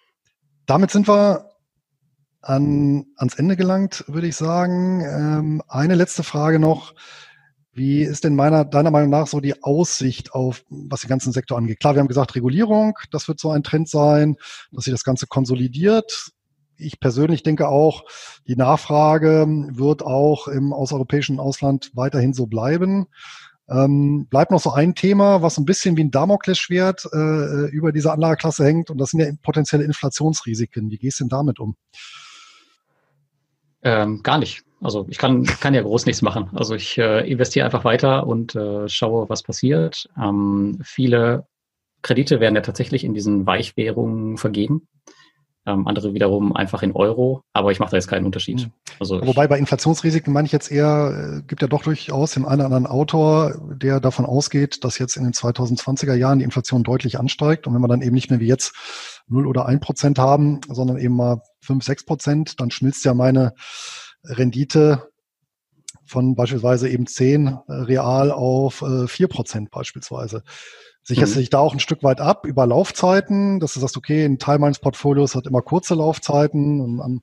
damit sind wir an, ans Ende gelangt, würde ich sagen. Ähm, eine letzte Frage noch. Wie ist denn meiner, deiner Meinung nach so die Aussicht auf, was den ganzen Sektor angeht? Klar, wir haben gesagt Regulierung, das wird so ein Trend sein, dass sich das Ganze konsolidiert ich persönlich denke auch, die Nachfrage wird auch im außereuropäischen Ausland weiterhin so bleiben. Ähm, bleibt noch so ein Thema, was ein bisschen wie ein Damoklesschwert äh, über diese Anlageklasse hängt, und das sind ja potenzielle Inflationsrisiken. Wie gehst du denn damit um? Ähm, gar nicht. Also ich kann, kann ja groß nichts machen. Also ich äh, investiere einfach weiter und äh, schaue, was passiert. Ähm, viele Kredite werden ja tatsächlich in diesen Weichwährungen vergeben ähm, andere wiederum einfach in Euro, aber ich mache da jetzt keinen Unterschied. Hm. Also Wobei bei Inflationsrisiken meine ich jetzt eher, äh, gibt ja doch durchaus den einen oder anderen Autor, der davon ausgeht, dass jetzt in den 2020er Jahren die Inflation deutlich ansteigt und wenn wir dann eben nicht mehr wie jetzt 0 oder 1 Prozent haben, sondern eben mal 5, 6 Prozent, dann schmilzt ja meine Rendite von beispielsweise eben 10 äh, real auf äh, 4 Prozent beispielsweise. Sicherst mhm. sich da auch ein Stück weit ab über Laufzeiten, dass du sagst, okay, ein Teil meines Portfolios hat immer kurze Laufzeiten und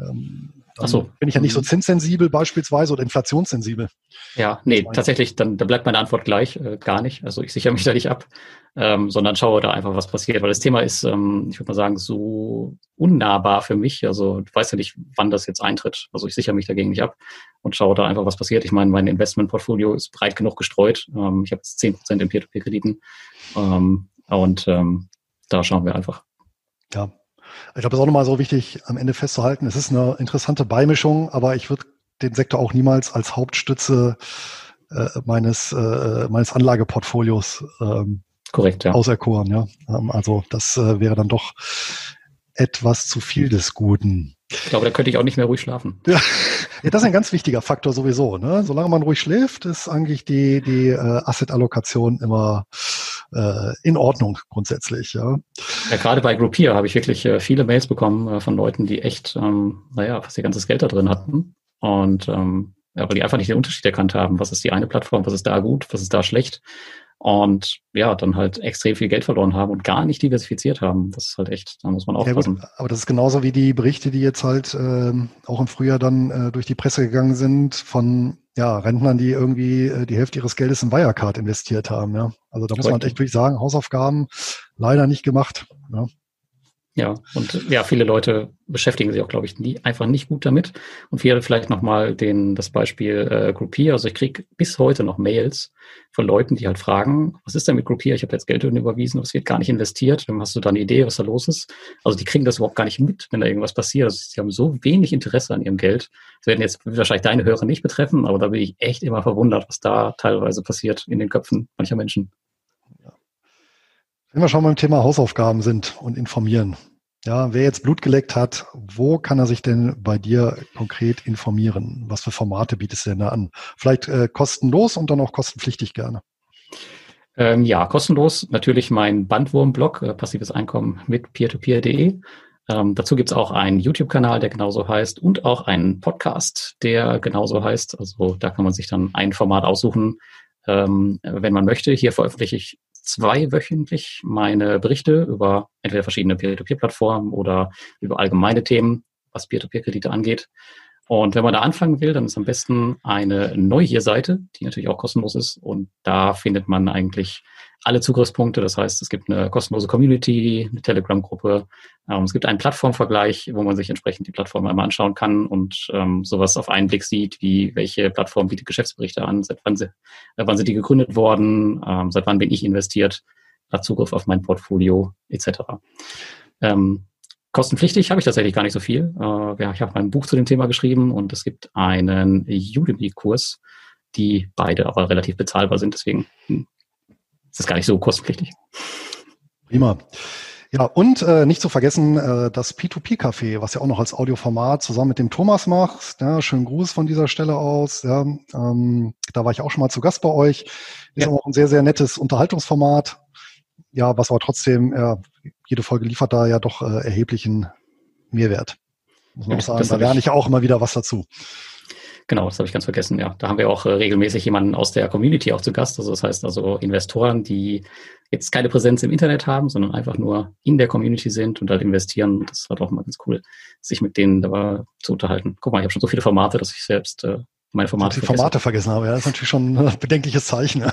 ähm, Dann so. bin ich ja nicht so mhm. zinssensibel beispielsweise oder inflationssensibel. Ja, nee, tatsächlich, dann, dann bleibt meine Antwort gleich, äh, gar nicht. Also ich sichere mich da nicht ab, ähm, sondern schaue da einfach, was passiert. Weil das Thema ist, ähm, ich würde mal sagen, so unnahbar für mich. Also ich weiß ja nicht, wann das jetzt eintritt. Also ich sichere mich dagegen nicht ab und schaue da einfach, was passiert. Ich meine, mein Investmentportfolio ist breit genug gestreut. Ähm, ich habe jetzt zehn Prozent in Peer-to-Peer-Krediten. Ähm, und ähm, da schauen wir einfach. Ja, ich glaube, es ist auch nochmal so wichtig, am Ende festzuhalten, es ist eine interessante Beimischung, aber ich würde den Sektor auch niemals als Hauptstütze äh, meines, äh, meines Anlageportfolios ähm, Korrekt, ja. auserkoren. Ja? Ähm, also das äh, wäre dann doch etwas zu viel des Guten. Ich glaube, da könnte ich auch nicht mehr ruhig schlafen. Ja, das ist ein ganz wichtiger Faktor sowieso. Ne? Solange man ruhig schläft, ist eigentlich die, die äh, Asset-Allokation immer äh, in Ordnung grundsätzlich. Ja. ja, gerade bei Groupier habe ich wirklich äh, viele Mails bekommen äh, von Leuten, die echt, ähm, naja, fast ihr ganzes Geld da drin hatten. Und ähm, ja, weil die einfach nicht den Unterschied erkannt haben, was ist die eine Plattform, was ist da gut, was ist da schlecht und ja, dann halt extrem viel Geld verloren haben und gar nicht diversifiziert haben. Das ist halt echt, da muss man aufpassen. Ja, gut, aber das ist genauso wie die Berichte, die jetzt halt äh, auch im Frühjahr dann äh, durch die Presse gegangen sind von ja, Rentnern, die irgendwie äh, die Hälfte ihres Geldes in Wirecard investiert haben. Ja, also da muss man echt wirklich sagen, Hausaufgaben leider nicht gemacht. Ja. Ja, und ja, viele Leute beschäftigen sich auch, glaube ich, nie, einfach nicht gut damit. Und hier vielleicht nochmal das Beispiel äh, Groupier. Also ich kriege bis heute noch Mails von Leuten, die halt fragen, was ist denn mit Groupier? Ich habe jetzt Geld überwiesen, aber es wird gar nicht investiert. Dann hast du da eine Idee, was da los ist? Also die kriegen das überhaupt gar nicht mit, wenn da irgendwas passiert. Also sie haben so wenig Interesse an ihrem Geld. Das werden jetzt wahrscheinlich deine Hörer nicht betreffen, aber da bin ich echt immer verwundert, was da teilweise passiert in den Köpfen mancher Menschen. Wenn wir schon beim Thema Hausaufgaben sind und informieren. Ja, wer jetzt Blut geleckt hat, wo kann er sich denn bei dir konkret informieren? Was für Formate bietest du denn da an? Vielleicht äh, kostenlos und dann auch kostenpflichtig gerne. Ähm, ja, kostenlos natürlich mein Bandwurm-Blog, äh, passives Einkommen mit peertopeer.de. Ähm, dazu gibt's auch einen YouTube-Kanal, der genauso heißt und auch einen Podcast, der genauso heißt. Also da kann man sich dann ein Format aussuchen, ähm, wenn man möchte. Hier veröffentliche ich zweiwöchentlich meine Berichte über entweder verschiedene Peer-to-Peer-Plattformen oder über allgemeine Themen, was Peer-to-Peer-Kredite angeht. Und wenn man da anfangen will, dann ist am besten eine Neugier-Seite, die natürlich auch kostenlos ist. Und da findet man eigentlich alle Zugriffspunkte. Das heißt, es gibt eine kostenlose Community, eine Telegram-Gruppe. Ähm, es gibt einen Plattformvergleich, wo man sich entsprechend die Plattform einmal anschauen kann und ähm, sowas auf einen Blick sieht, wie welche Plattform bietet Geschäftsberichte an, seit wann, sie, äh, wann sind die gegründet worden, ähm, seit wann bin ich investiert, hat Zugriff auf mein Portfolio etc. Ähm, kostenpflichtig habe ich tatsächlich gar nicht so viel. Äh, ja, ich habe mein Buch zu dem Thema geschrieben und es gibt einen Udemy-Kurs, die beide aber relativ bezahlbar sind. Deswegen ist das gar nicht so kostenpflichtig. Prima. Ja, und äh, nicht zu vergessen, äh, das P2P-Café, was ja auch noch als Audioformat zusammen mit dem Thomas machst. Ja, schönen Gruß von dieser Stelle aus. Ja, ähm, da war ich auch schon mal zu Gast bei euch. Ist ja. auch ein sehr, sehr nettes Unterhaltungsformat. Ja, was aber trotzdem, ja, jede Folge liefert da ja doch äh, erheblichen Mehrwert. Muss man ja, auch sagen, da lerne ich auch immer wieder was dazu. Genau, das habe ich ganz vergessen, ja. Da haben wir auch äh, regelmäßig jemanden aus der Community auch zu Gast. Also das heißt also Investoren, die jetzt keine Präsenz im Internet haben, sondern einfach nur in der Community sind und halt investieren. Das war doch mal ganz cool, sich mit denen da zu unterhalten. Guck mal, ich habe schon so viele Formate, dass ich selbst äh, meine Formate, die Formate vergessen habe. Ja, das ist natürlich schon ein bedenkliches Zeichen.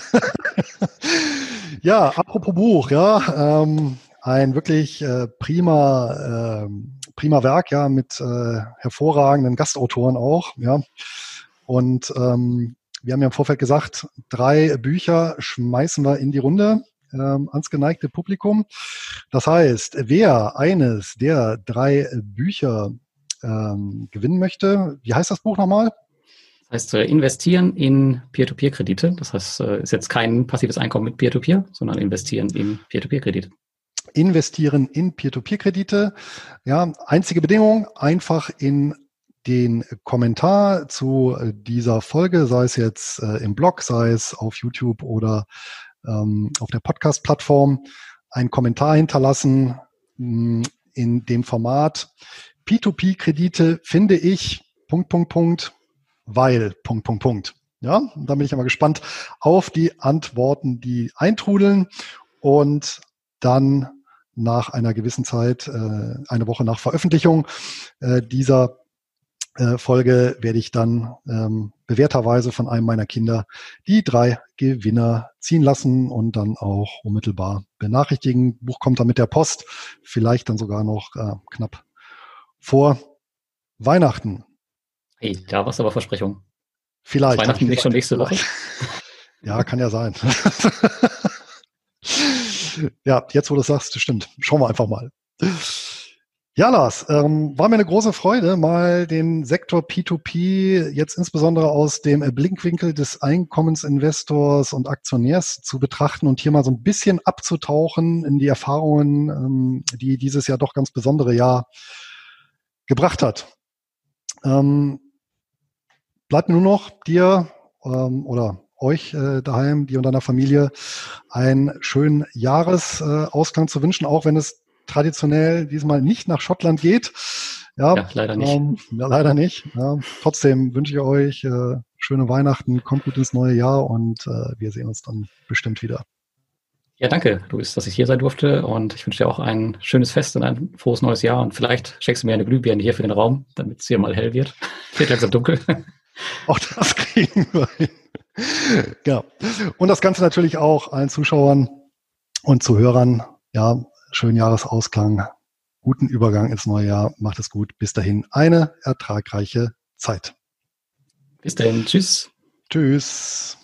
ja, (laughs) apropos Buch, ja, ähm, ein wirklich äh, prima, äh, prima Werk, ja, mit äh, hervorragenden Gastautoren auch, ja. Und ähm, wir haben ja im Vorfeld gesagt, drei Bücher schmeißen wir in die Runde ähm, ans geneigte Publikum. Das heißt, wer eines der drei Bücher ähm, gewinnen möchte, wie heißt das Buch nochmal? Das heißt, äh, investieren in Peer-to-Peer-Kredite. Das heißt, äh, ist jetzt kein passives Einkommen mit Peer-to-Peer, -Peer, sondern investieren in Peer-to-Peer-Kredite. Investieren in Peer-to-Peer-Kredite. Ja, einzige Bedingung, einfach in den Kommentar zu äh, dieser Folge, sei es jetzt äh, im Blog, sei es auf YouTube oder ähm, auf der Podcast-Plattform, einen Kommentar hinterlassen mh, hm, in dem Format P2P-Kredite finde ich, Punkt, Punkt, Punkt, weil, Punkt, Punkt, Punkt. Ja, da bin ich immer gespannt auf die Antworten, die eintrudeln und dann nach einer gewissen Zeit, äh, eine Woche nach Veröffentlichung äh, dieser äh, Folge werde ich dann ähm, bewährterweise von einem meiner Kinder die drei Gewinner ziehen lassen und dann auch unmittelbar benachrichtigen. Buch kommt dann mit der Post, vielleicht dann sogar noch äh, knapp vor Weihnachten. Hey, da war es aber Versprechung. Vielleicht. Weihnachten nicht schon nächste Woche? (laughs) Ja, kann ja sein. (laughs) ja, jetzt wo du sagst, stimmt. Schauen wir einfach mal. Ja, Lars, ähm, war mir eine große Freude, mal den Sektor P2P jetzt insbesondere aus dem Blinkwinkel des Einkommensinvestors und Aktionärs zu betrachten und hier mal so ein bisschen abzutauchen in die Erfahrungen, ähm, die dieses Jahr doch ganz besondere Jahr gebracht hat. Ähm, bleibt nur noch dir ähm, oder euch äh, daheim, dir und deiner Familie, einen schönen Jahresausklang zu wünschen, auch wenn es traditionell diesmal nicht nach Schottland geht. Ja, ja leider nicht. Ähm, ja, leider nicht. Ja, trotzdem wünsche ich euch äh, schöne Weihnachten, kommt gut ins neue Jahr und äh, wir sehen uns dann bestimmt wieder. Ja, danke, Luis, dass ich hier sein durfte und ich wünsche dir auch ein schönes Fest und ein frohes neues Jahr und vielleicht schenkst du mir eine Glühbirne hier für den Raum, damit es hier mal hell wird. Wird langsam dunkel. Auch das kriegen wir hin. Genau. Und das Ganze natürlich auch allen Zuschauern und Zuhörern. Ja, schönen Jahresausklang, guten Übergang ins neue Jahr. Macht es gut. Bis dahin eine ertragreiche Zeit. Bis dahin. Tschüss. Tschüss.